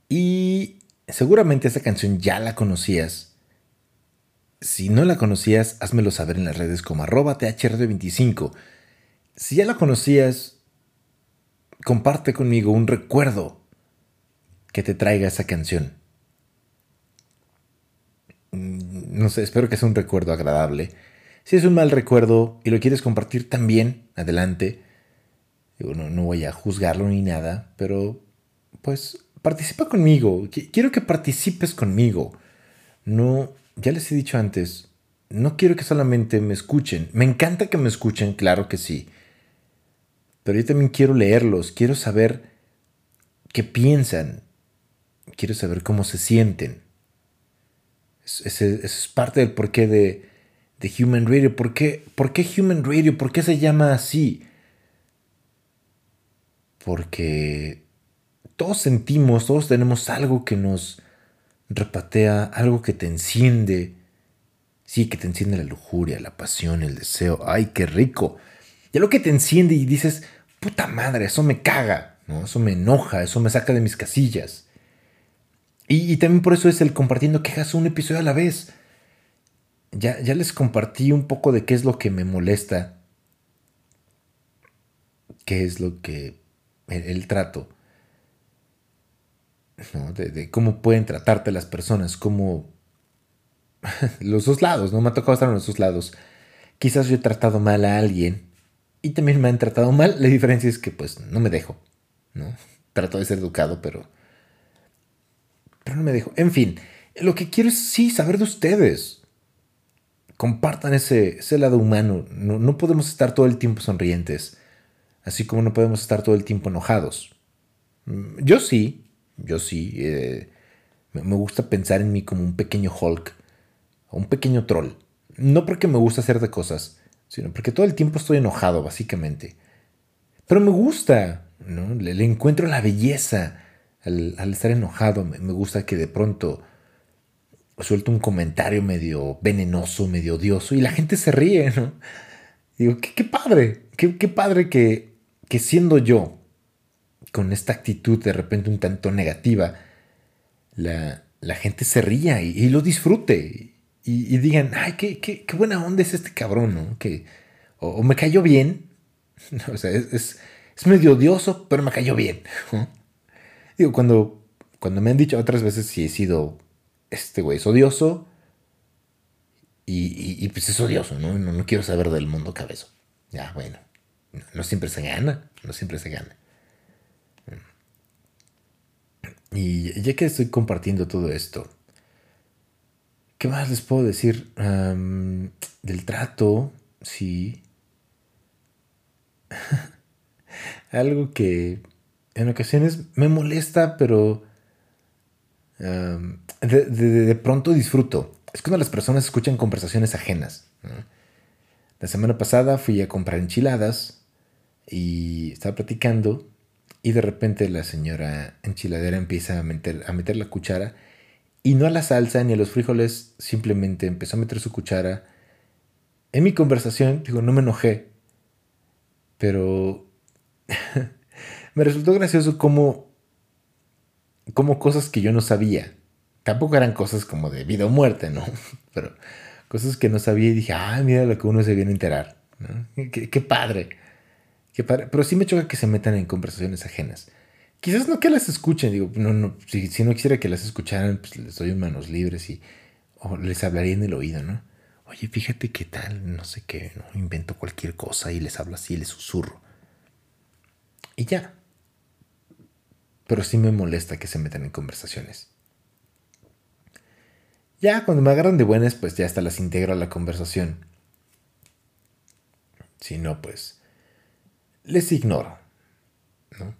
y seguramente esa canción ya la conocías. Si no la conocías, házmelo saber en las redes como arroba thrd25. Si ya la conocías, comparte conmigo un recuerdo que te traiga esa canción. Mm, no sé, espero que sea un recuerdo agradable. Si es un mal recuerdo y lo quieres compartir también, adelante. no, no voy a juzgarlo ni nada, pero pues participa conmigo. Quiero que participes conmigo. No, ya les he dicho antes, no quiero que solamente me escuchen. Me encanta que me escuchen, claro que sí. Pero yo también quiero leerlos, quiero saber qué piensan, quiero saber cómo se sienten. Eso es parte del porqué de, de Human Radio. ¿Por qué, ¿Por qué Human Radio? ¿Por qué se llama así? Porque todos sentimos, todos tenemos algo que nos repatea, algo que te enciende. Sí, que te enciende la lujuria, la pasión, el deseo. ¡Ay, qué rico! Y lo que te enciende y dices, puta madre, eso me caga, ¿no? Eso me enoja, eso me saca de mis casillas. Y, también por eso es el compartiendo quejas un episodio a la vez. Ya, ya les compartí un poco de qué es lo que me molesta, qué es lo que el trato de, cómo pueden tratarte las personas, cómo [LAUGHS] los dos lados, ¿no? Me ha tocado estar en los dos lados. Quizás yo he tratado mal a alguien y también me han tratado mal. La diferencia es que pues no me dejo, ¿no? Trato de ser educado, pero... Pero no me dejo. En fin, lo que quiero es sí saber de ustedes. Compartan ese, ese lado humano. No, no podemos estar todo el tiempo sonrientes, así como no podemos estar todo el tiempo enojados. Mm, yo sí, yo sí, eh, me gusta pensar en mí como un pequeño Hulk, un pequeño troll. No porque me gusta hacer de cosas, sino porque todo el tiempo estoy enojado, básicamente. Pero me gusta, ¿no? Le, encuentro la belleza al, estar enojado. Me, gusta que de pronto suelto un comentario medio venenoso, medio odioso, y la gente se ríe, ¿no? Digo, qué, padre, qué, padre que, que siendo yo, con esta actitud de repente un tanto negativa, la, gente se ría y, lo disfrute y, digan, ay, qué, qué, buena onda es este cabrón, ¿no? Que, o, me cayó bien, [LAUGHS] o sea, es, medio odioso, pero me cayó bien. Digo, cuando, cuando me han dicho otras veces si he sido, este güey es odioso, y, pues es odioso, ¿no? ¿no? quiero saber del mundo cabezo. Ya, bueno, no siempre se gana, no siempre se gana. Y ya que estoy compartiendo todo esto, ¿qué más les puedo decir? del trato, sí. [LAUGHS] Algo que en ocasiones me molesta, pero de, pronto disfruto. Es cuando las personas escuchan conversaciones ajenas. La semana pasada fui a comprar enchiladas y estaba platicando y de repente la señora enchiladera empieza a meter, a meter la cuchara y no a la salsa ni a los frijoles, simplemente empezó a meter su cuchara. En mi conversación, digo, no me enojé, pero [LAUGHS] me resultó gracioso como, cosas que yo no sabía. Tampoco eran cosas como de vida o muerte, ¿no? [LAUGHS] Pero cosas que no sabía y dije, ah, mira lo que uno se viene a enterar. qué padre pero sí me choca que se metan en conversaciones ajenas. Quizás no que las escuchen, digo, no, no, si, no quisiera que las escucharan, pues les doy manos libres y o les hablaría en el oído, ¿no? Oye, fíjate qué tal, no sé qué, ¿no? Invento cualquier cosa y les hablo así les susurro. Y ya. Pero sí me molesta que se metan en conversaciones. Ya cuando me agarran de buenas, pues ya hasta las integro a la conversación. Si no, pues les ignoro. ¿no?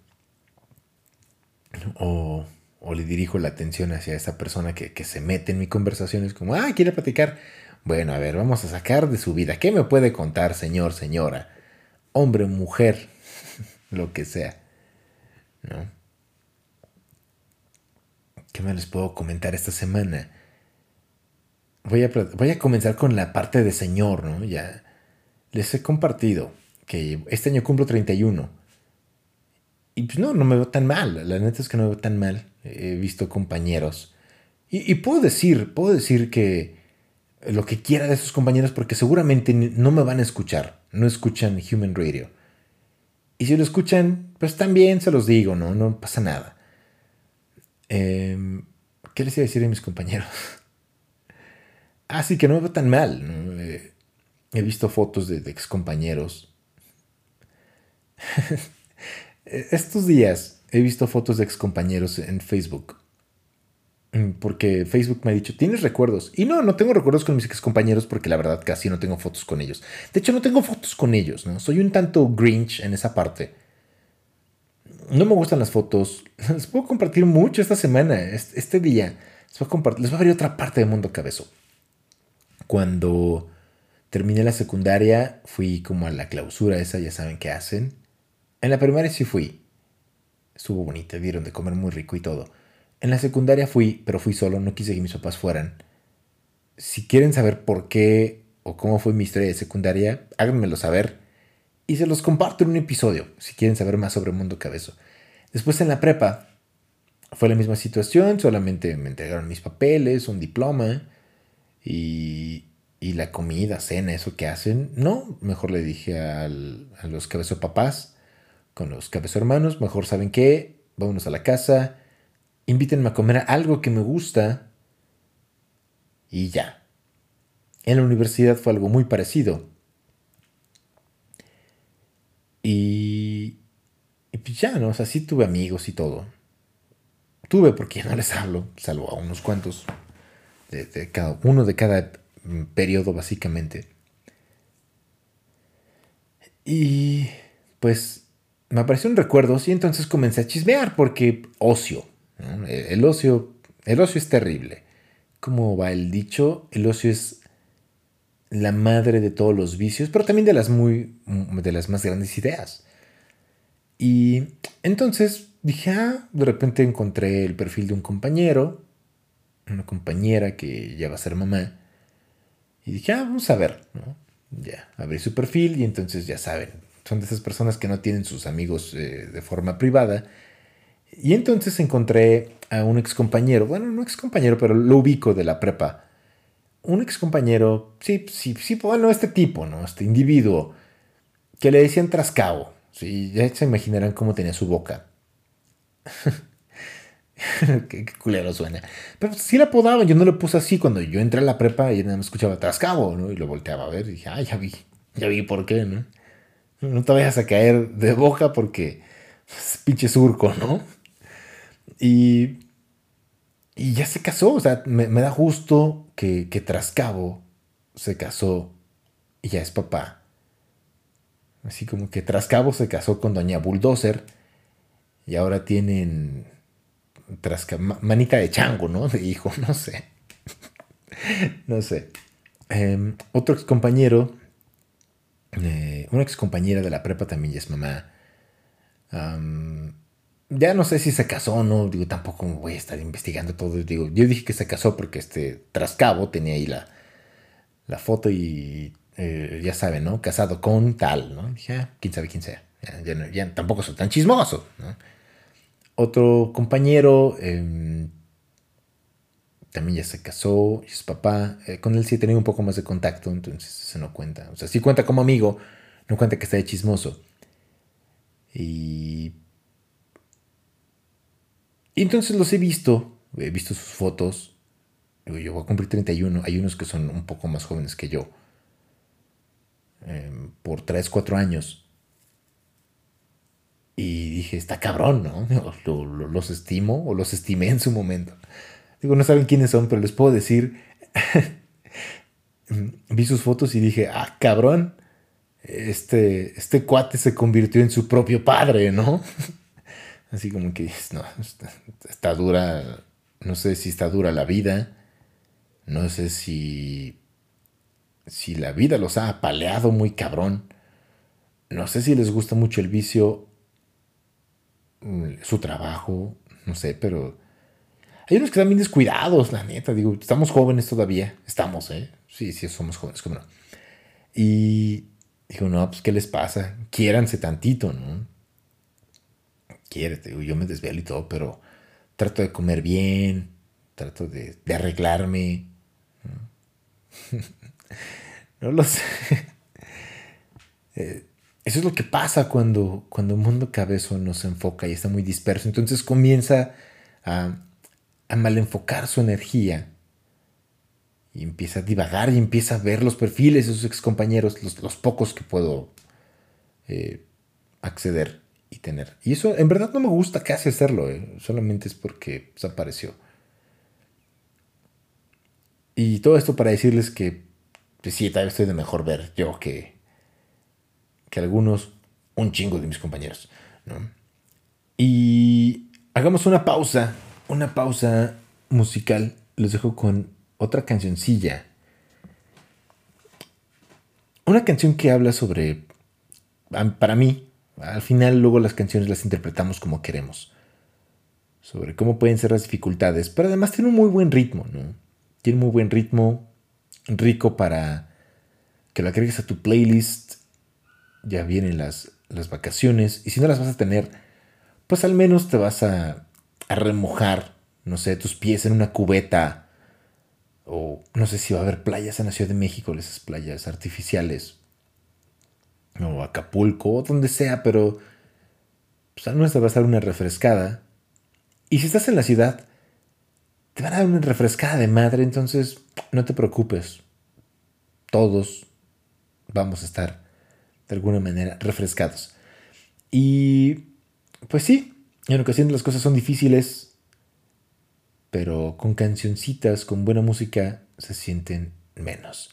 O, le dirijo la atención hacia esa persona que, se mete en mi conversación. Es como, ah, quiere platicar. Bueno, a ver, vamos a sacar de su vida. ¿Qué me puede contar, señor, señora? Hombre, mujer, [LAUGHS] lo que sea. ¿No? ¿Qué me les puedo comentar esta semana? Voy a, voy a comenzar con la parte de señor, ¿no? Ya les he compartido que este año cumplo 31. y pues no, no me veo tan mal. La neta es que no me veo tan mal. He visto compañeros. Y, puedo decir, puedo decir que lo que quiera de esos compañeros porque seguramente no me van a escuchar. No escuchan Human Radio. Y si lo escuchan, pues también se los digo, ¿no? No pasa nada. Em, ¿Qué les iba a decir a mis compañeros? [LAUGHS] ah, sí, que no me veo tan mal. Eh, he visto fotos de, de excompañeros. [LAUGHS] Estos días he visto fotos de excompañeros en Facebook. Mm, porque Facebook me ha dicho, ¿tienes recuerdos? Y no, no tengo recuerdos con mis excompañeros porque la verdad casi no tengo fotos con ellos. De hecho, no tengo fotos con ellos, ¿no? Soy un tanto grinch en esa parte. No me gustan las fotos. [LAUGHS] Les puedo compartir mucho esta semana, este día. Les voy a, voy a abrir otra parte de Mundo Cabezo. Cuando terminé la secundaria, fui como a la clausura esa, ya saben qué hacen. En la primaria sí fui. Estuvo bonita, dieron de comer muy rico y todo. En la secundaria fui, pero fui solo, no quise que mis papás fueran. Si quieren saber por qué o cómo fue mi historia de secundaria, háganmelo saber. Y se los comparto en un episodio, si quieren saber más sobre Mundo Cabezo. Después en la prepa, fue la misma situación, solamente me entregaron mis papeles, un diploma y, y la comida, cena, eso que hacen. No, mejor le dije a los cabezo papás, con los cabezo hermanos, mejor saben qué, vámonos a la casa, invítenme a comer algo que me gusta y ya. En la universidad fue algo muy parecido. Y, y pues ya, ¿no? O sea, sí tuve amigos y todo. Tuve porque no les hablo, salvo a unos cuantos, de, cada, uno de cada periodo básicamente. Y pues me apareció un recuerdo y entonces comencé a chismear porque ocio. El, ocio, el ocio es terrible. ¿Cómo va el dicho? El ocio es la madre de todos los vicios, pero también de las, muy, de las más grandes ideas. Y entonces dije, ah, de repente encontré el perfil de un compañero, una compañera que ya va a ser mamá. Y dije, ah, vamos a ver, Ya, abrí su perfil y entonces ya saben, son de esas personas que no tienen sus amigos eh, de forma privada. Y entonces encontré a un ex compañero, bueno, no ex compañero, pero lo ubico de la prepa. Un ex compañero, sí, sí, sí, bueno, este tipo, ¿no? Este individuo, que le decían trascabo. Sí, ya se imaginarán cómo tenía su boca. [LAUGHS] qué, culero suena. Pero sí la apodaban, yo no lo puse así. Cuando yo entré a la prepa y nada me escuchaba trascabo, ¿no? Y lo volteaba a ver y dije, ah, ya vi, ya vi por qué, ¿no? No te vayas a caer de boca porque es pinche surco, ¿no? Y, y ya se casó, o sea, me, da gusto que, que Trascabo se casó y ya es papá. Así como que Trascabo se casó con Doña Bulldozer y ahora tienen manita de chango, ¿no? De hijo, [LAUGHS] no sé. no sé. Em, otro ex compañero eh, una ex compañera de la prepa también ya es mamá. ya no sé si se casó o no, digo, tampoco voy a estar investigando todo. Digo, yo dije que se casó porque este Trascabo tenía ahí la, la foto y eh, ya saben, ¿no? Casado con tal, ¿no? Dije, ah, quién sabe quién sea. Ya, tampoco soy tan chismoso, Otro compañero em, también ya se casó, es papá. Eh, con él sí he tenido un poco más de contacto, entonces se no cuenta. O sea, sí cuenta como amigo, no cuenta que está de chismoso. Y, entonces los he visto, he visto sus fotos. Yo voy a cumplir 31, hay unos que son un poco más jóvenes que yo. Em, por 3, 4 años. Y dije, está cabrón, ¿no? [LAUGHS] los estimo o los estimé en su momento. Digo, no saben quiénes son, pero les puedo decir. [LAUGHS] Vi sus fotos y dije, ah, cabrón. Este, este cuate se convirtió en su propio padre, ¿no? [LAUGHS] Así como que, no, está, dura. No sé si está dura la vida. No sé si. Si la vida los ha apaleado muy cabrón. No sé si les gusta mucho el vicio. Mm, su trabajo. No sé, pero hay unos que están bien descuidados, la neta. Digo, estamos jóvenes todavía. Estamos, ¿eh? Sí, sí, somos jóvenes, ¿cómo no? Y digo, no, pues, ¿qué les pasa? Quiéranse tantito, ¿no? quiérete, yo me desvelo y todo, pero trato de comer bien, trato de, arreglarme. [LAUGHS] no lo sé. Eh, eso es lo que pasa cuando, cuando un mundo cabezo no se enfoca y está muy disperso. Entonces comienza a, a malenfocar su energía y empieza a divagar y empieza a ver los perfiles de sus excompañeros, los, los pocos que puedo eh, acceder y tener. Y eso en verdad no me gusta casi hacerlo, eh, solamente es porque desapareció. Y todo esto para decirles que, pues sí, tal vez estoy de mejor ver yo que, que algunos, un chingo de mis compañeros. Y hagamos una pausa, una pausa musical. Les dejo con otra cancioncilla. Una canción que habla sobre, para mí, al final luego las canciones las interpretamos como queremos. Sobre cómo pueden ser las dificultades, pero además tiene un muy buen ritmo, ¿no? Tiene muy buen ritmo, rico para que lo agregues a tu playlist. Ya vienen las, las vacaciones y si no las vas a tener, pues al menos te vas a, a remojar, no sé, tus pies en una cubeta o no sé si va a haber playas en la Ciudad de México, esas playas artificiales, o Acapulco, o donde sea, pero pues al menos va a dar una refrescada. Y si estás en la ciudad, te van a dar una refrescada de madre, entonces no te preocupes. Todos vamos a estar de alguna manera refrescados. Y pues sí, en ocasiones las cosas son difíciles, pero con cancioncitas, con buena música, se sienten menos.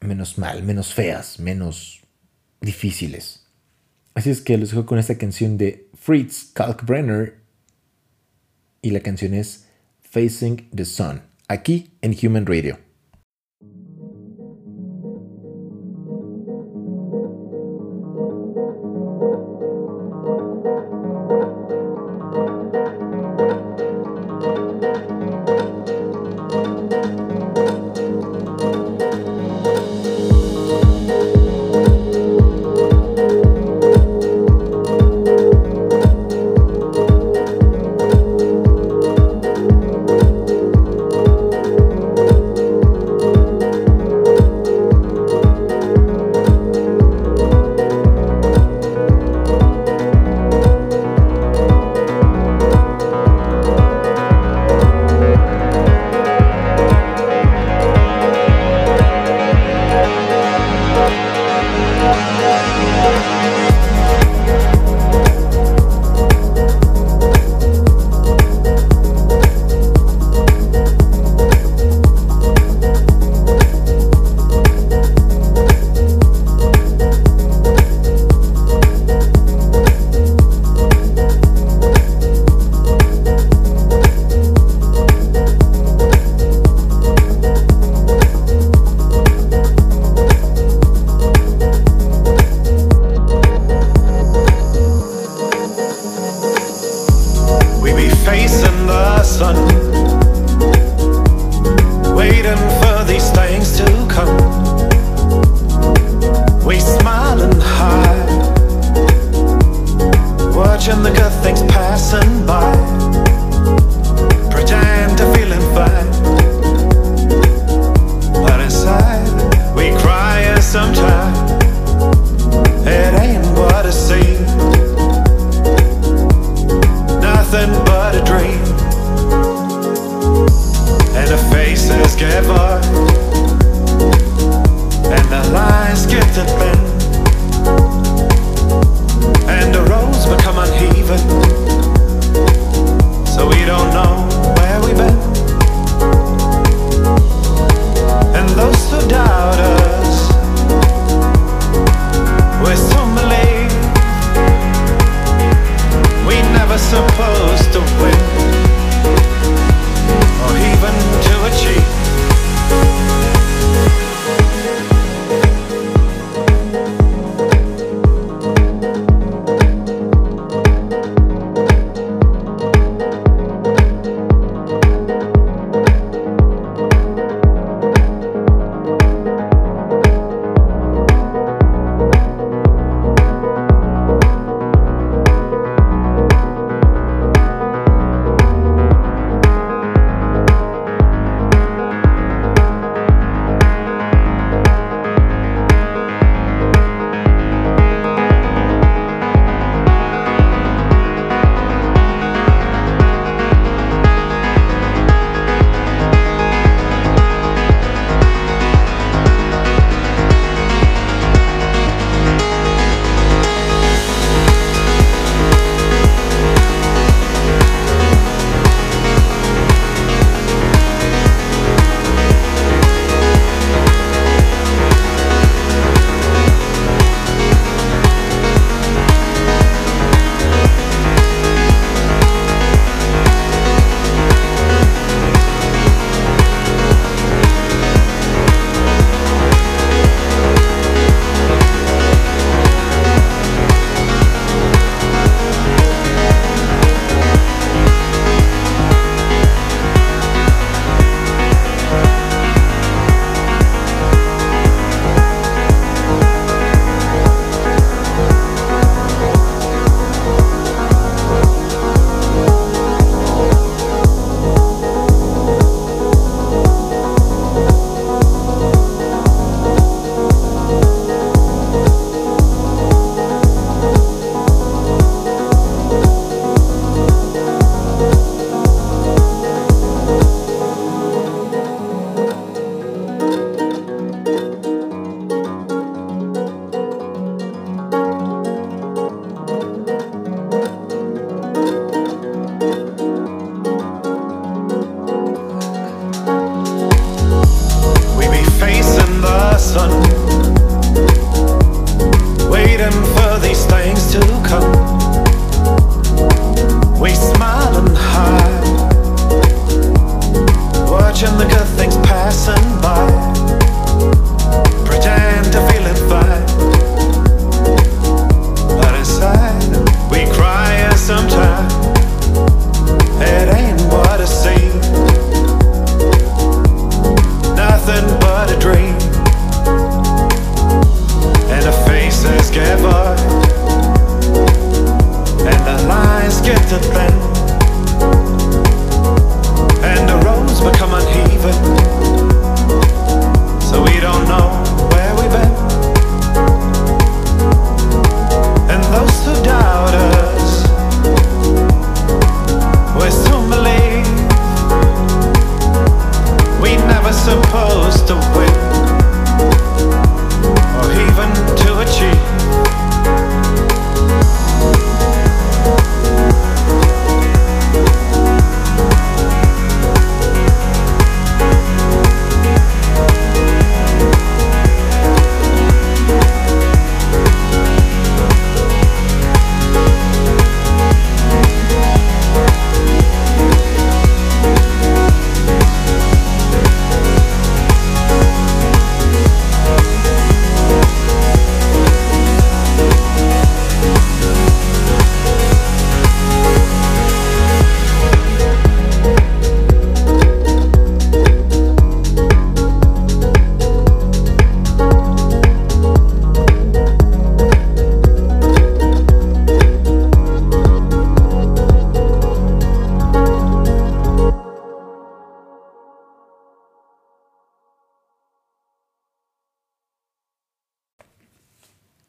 Menos mal, menos feas, menos difíciles. Así es que los dejo con esta canción de Fritz Kalkbrenner y la canción es Facing the Sun, aquí en Human Radio.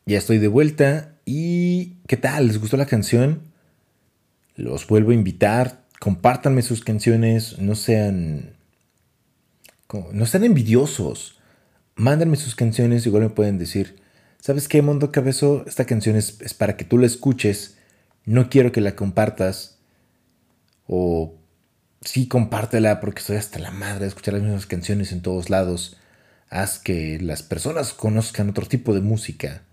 Ya estoy de vuelta y ¿qué tal? ¿Les gustó la canción? Los vuelvo a invitar, compártanme sus canciones, no sean no sean envidiosos. Mándenme sus canciones, igual me pueden decir, ¿sabes qué, Mondo Cabezo? Esta canción es, es para que tú la escuches, no quiero que la compartas. O sí, compártela porque estoy hasta la madre de escuchar las mismas canciones en todos lados. Haz que las personas conozcan otro tipo de música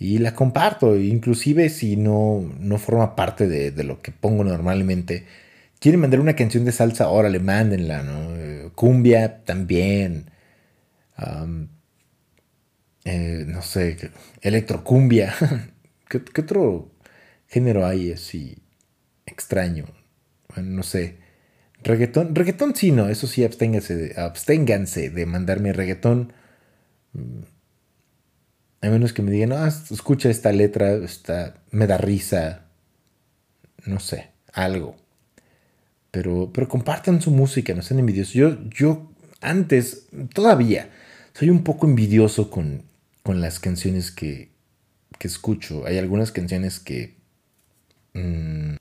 y la comparto, inclusive si no, no forma parte de, de lo que pongo normalmente. Quieren mandar una canción de salsa, órale, mándenla, ¿no? Eh, Cumbia también. Am, eh, no sé, electrocumbia. [LAUGHS] ¿Qué, qué otro género hay así extraño? Bueno, no sé. Reggaetón, reggaetón sí, no, eso sí, absténganse de, absténganse de mandarme reggaetón. A menos que me digan, no, escucha esta letra, está, me da risa. No sé, algo. Pero, pero compartan su música, no sean envidiosos. Yo, yo antes, todavía, soy un poco envidioso con, con las canciones que, que escucho. Hay algunas canciones que mm,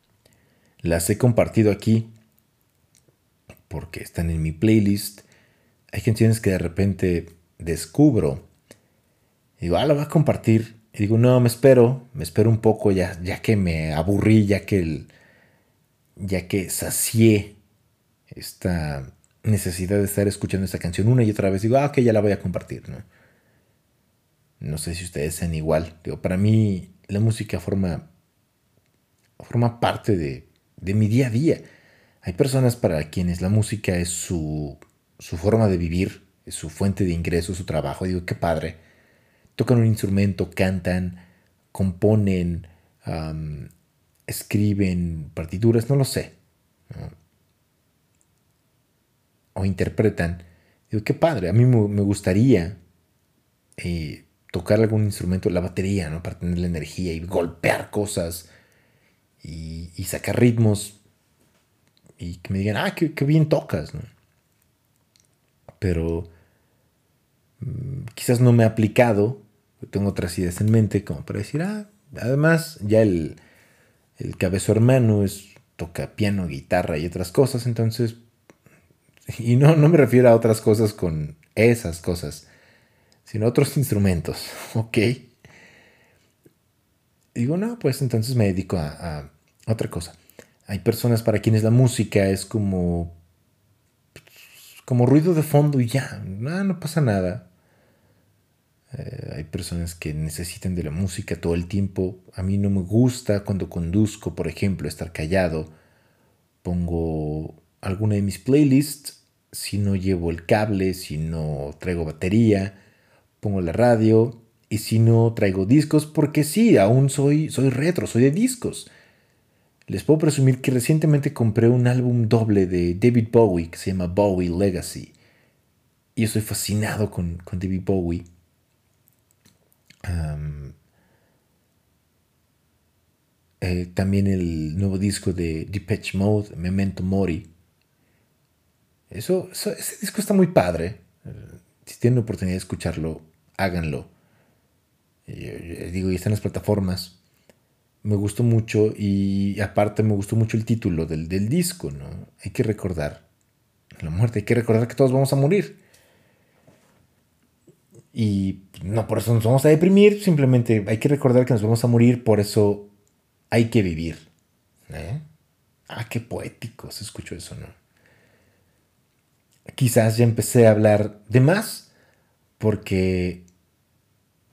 las he compartido aquí porque están en mi playlist. Hay canciones que de repente descubro digo, ah, la voy a compartir. Y digo, no, me espero, me espero un poco ya, ya que me aburrí, ya que el, ya que sacié esta necesidad de estar escuchando esta canción una y otra vez. Digo, ah, ok, ya la voy a compartir, ¿no? No sé si ustedes sean igual. Digo, para mí la música forma, forma parte de, de mi día a día. Hay personas para quienes la música es su, su forma de vivir, es su fuente de ingreso, su trabajo. Digo, qué padre tocan un instrumento, cantan, componen, escriben partituras, no lo sé. O interpretan. Digo, qué padre. A mí me, gustaría eh, tocar algún instrumento, la batería, ¿no? Para tener la energía y golpear cosas y, sacar ritmos y que me digan, ah, qué, qué bien tocas, ¿no? Pero mm, quizás no me ha aplicado tengo otras ideas en mente como para decir, ah, además ya el, el cabezo hermano es, toca piano, guitarra y otras cosas, entonces, y no, no me refiero a otras cosas con esas cosas, sino otros [LAUGHS] instrumentos, ¿ok? Digo, no, pues entonces me dedico a, a otra cosa. Hay personas para quienes la música es como, como ruido de fondo y ya, no, no pasa nada. Eh, hay personas que necesitan de la música todo el tiempo. A mí no me gusta cuando conduzco, por ejemplo, estar callado. Pongo alguna de mis playlists si no llevo el cable, si no traigo batería, pongo la radio y si no traigo discos, porque sí, aún soy, soy retro, soy de discos. Les puedo presumir que recientemente compré un álbum doble de David Bowie que se llama Bowie Legacy. Y estoy fascinado con, con David Bowie. Eh, también el nuevo disco de Depeche Mode, Memento Mori. Eso, ese disco está muy padre. Si tienen la oportunidad de escucharlo, háganlo. Eh, digo, y está en las plataformas. Me gustó mucho y aparte me gustó mucho el título del, del disco, ¿no? Hay que recordar la muerte, hay que recordar que todos vamos a morir. Y no por eso nos vamos a deprimir, simplemente hay que recordar que nos vamos a morir, por eso hay que vivir. ¿eh? Ah, qué poético se escuchó eso, ¿no? Quizás ya empecé a hablar de más, porque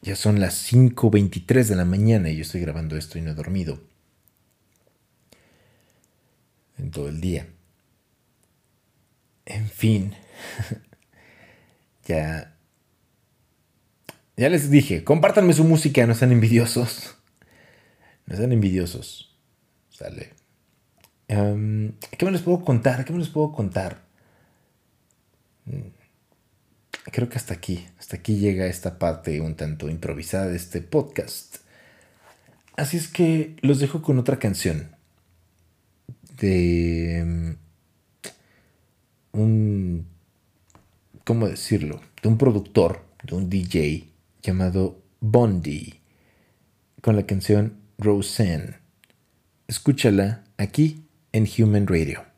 ya son las 5.23 de la mañana y yo estoy grabando esto y no he dormido en todo el día. En fin, [LAUGHS] ya ya les dije, compártanme su música, no sean envidiosos. No sean envidiosos. Sale. Em, ¿Qué me les puedo contar? ¿Qué me les puedo contar? Mm, creo que hasta aquí, hasta aquí llega esta parte un tanto improvisada de este podcast. Así es que los dejo con otra canción de em, un, ¿cómo decirlo? De un productor, de un DJ llamado Bondi con la canción Roseanne. Escúchala aquí en Human Radio.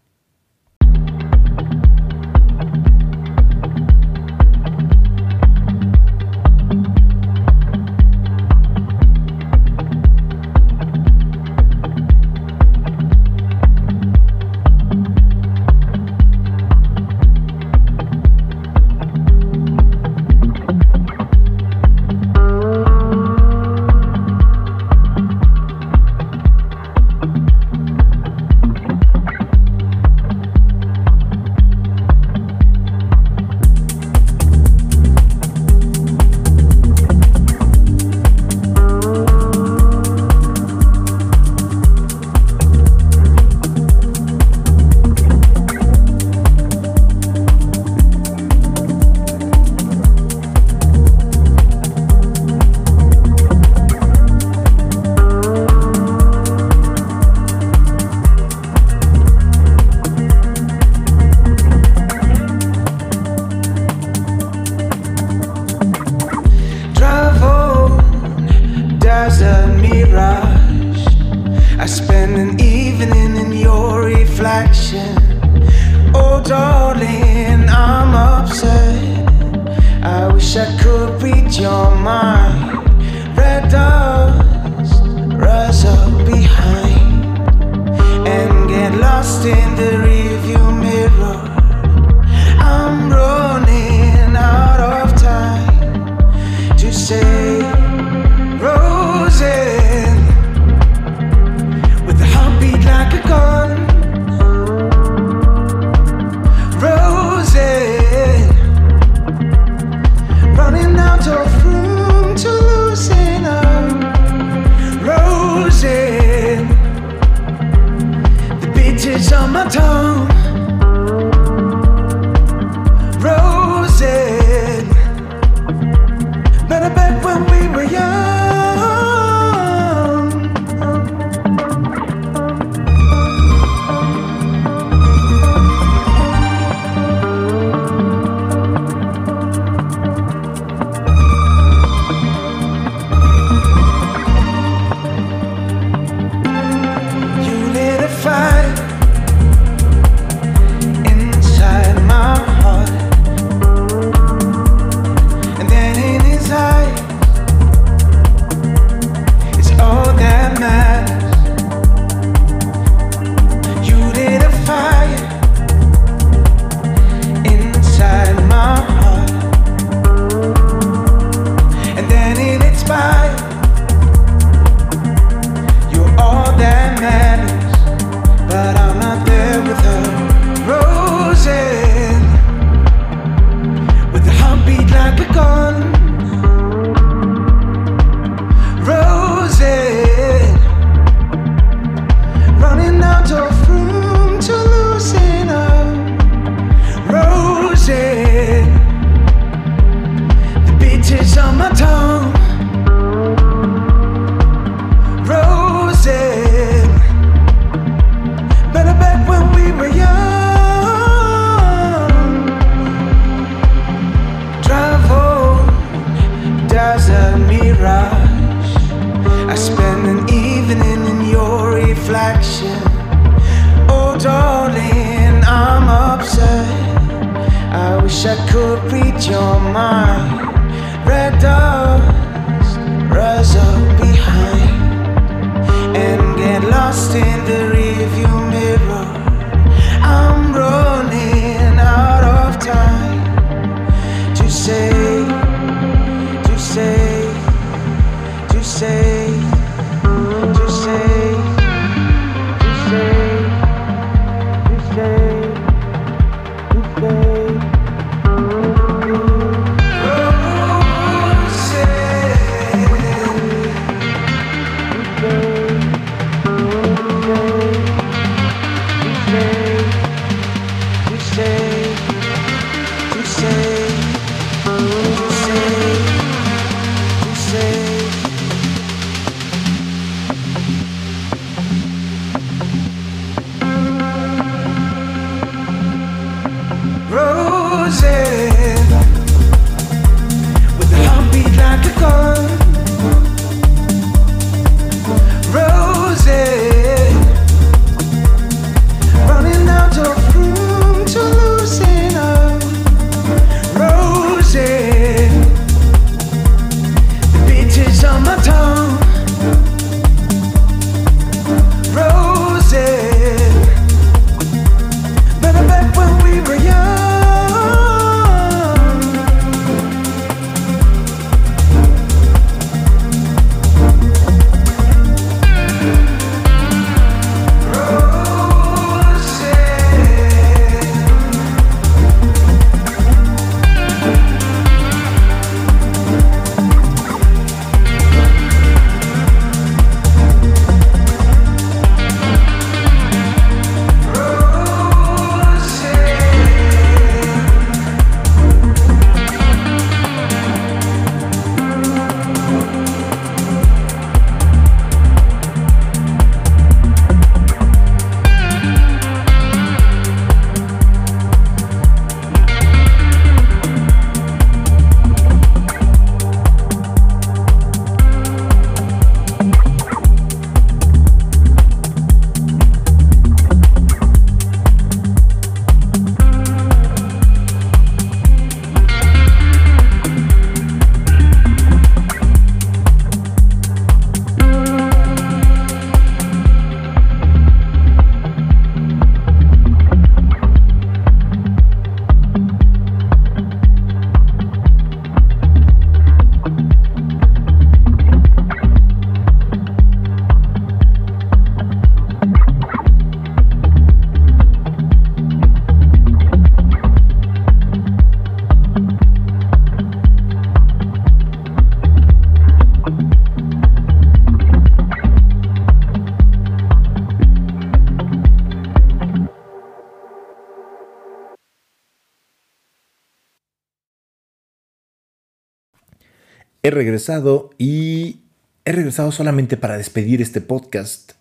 Y he regresado solamente para despedir este podcast.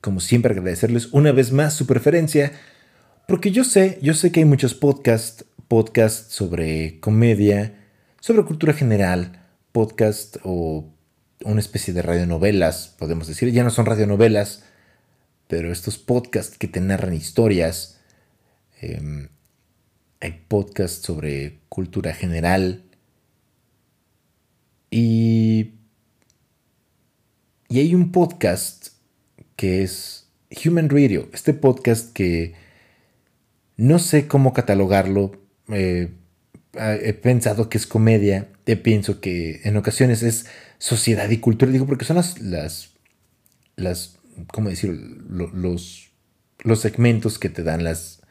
Como siempre agradecerles una vez más su preferencia, porque yo sé, yo sé que hay muchos podcasts, podcasts sobre comedia, sobre cultura general, podcast o una especie de radionovelas, podemos decir, ya no son radionovelas, pero estos podcasts que te narran historias, em, hay podcasts sobre cultura general, y, y hay un podcast que es Human Radio, este podcast que no sé cómo catalogarlo. eh, he pensado que es comedia, eh, pienso que en ocasiones es sociedad y cultura, digo, porque son las, las, las ¿cómo decirlo? Lo- Los, los segmentos que te dan las,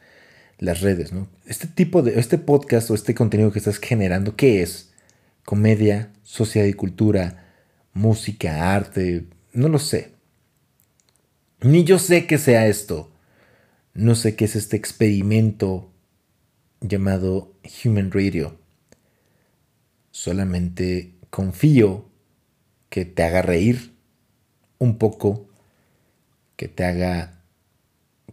las redes, ¿no? Este tipo de, este podcast o este contenido que estás generando, ¿qué es? Comedia, sociedad y cultura, música, arte, no lo sé. Ni yo sé qué sea esto. No sé qué es este experimento llamado Human Radio. Solamente confío que te haga reír un poco, que te haga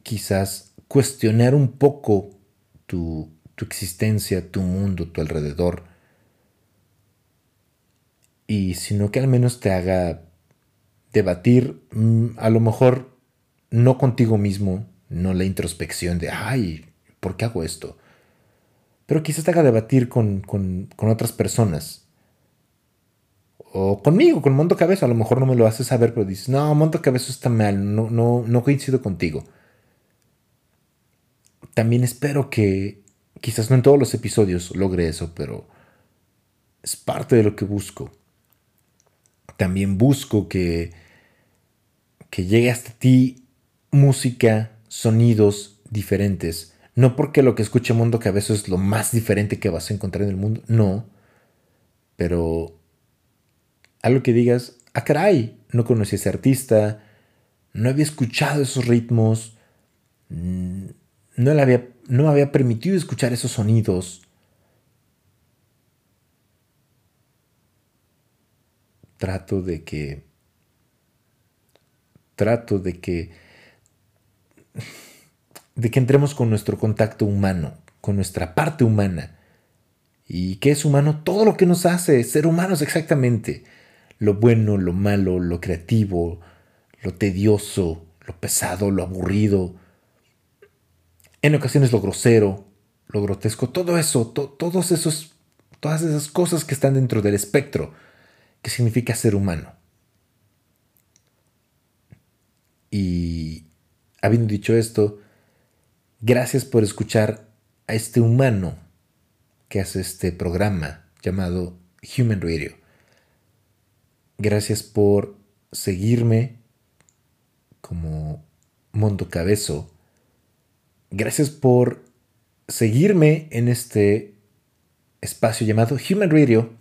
quizás cuestionar un poco tu, tu existencia, tu mundo, tu alrededor. Y sino que al menos te haga debatir, mm, a lo mejor no contigo mismo, no la introspección de, ay, ¿por qué hago esto? pero quizás te haga debatir con, con, con otras personas. O conmigo, con Monto Cabezo. A lo mejor no me lo haces saber, pero dices, no, Monto Cabezo está mal, no, no, no coincido contigo. También espero que, quizás no en todos los episodios logre eso, pero es parte de lo que busco. También busco que, que llegue hasta ti música, sonidos diferentes. No porque lo que escuche Mundo Cabezo es lo más diferente que vas a encontrar en el mundo, no. Pero algo que digas, ah, caray, no conocí a ese artista, no había escuchado esos ritmos, mm, no, había, no me había permitido escuchar esos sonidos. Trato de que. Trato de que. de que entremos con nuestro contacto humano, con nuestra parte humana. ¿Y qué es humano? Todo lo que nos hace ser humanos exactamente. Lo bueno, lo malo, lo creativo, lo tedioso, lo pesado, lo aburrido. En ocasiones lo grosero, lo grotesco, todo eso, to- todos esos, todas esas cosas que están dentro del espectro que significa ser humano. Y habiendo dicho esto, gracias por escuchar a este humano que hace este programa llamado Human Radio. Gracias por seguirme como Mondo Cabezo. Gracias por seguirme en este espacio llamado Human Radio.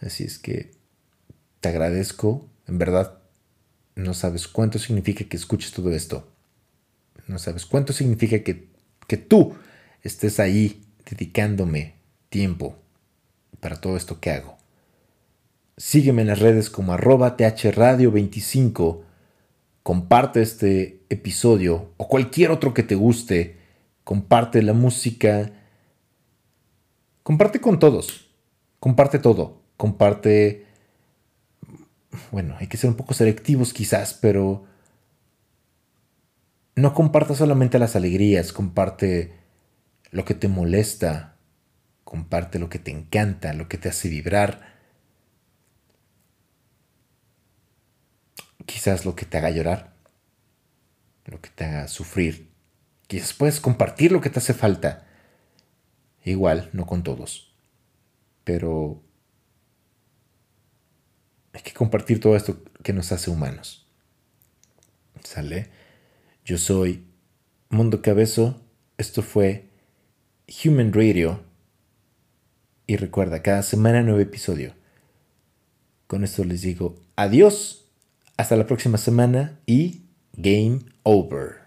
Así es que te agradezco, en verdad, no sabes cuánto significa que escuches todo esto. No sabes cuánto significa que, que tú estés ahí dedicándome tiempo para todo esto que hago. Sígueme en las redes como arroba thradio25. Comparte este episodio o cualquier otro que te guste. Comparte la música. Comparte con todos. Comparte todo. Comparte... Bueno, hay que ser un poco selectivos quizás, pero... No comparta solamente las alegrías, comparte lo que te molesta, comparte lo que te encanta, lo que te hace vibrar. Quizás lo que te haga llorar, lo que te haga sufrir. Quizás puedes compartir lo que te hace falta. Igual, no con todos. Pero hay que compartir todo esto que nos hace humanos. ¿Sale? Yo soy Mundo Cabezo. Esto fue Human Radio. Y recuerda, cada semana nuevo episodio. Con esto les digo adiós. Hasta la próxima semana y game over.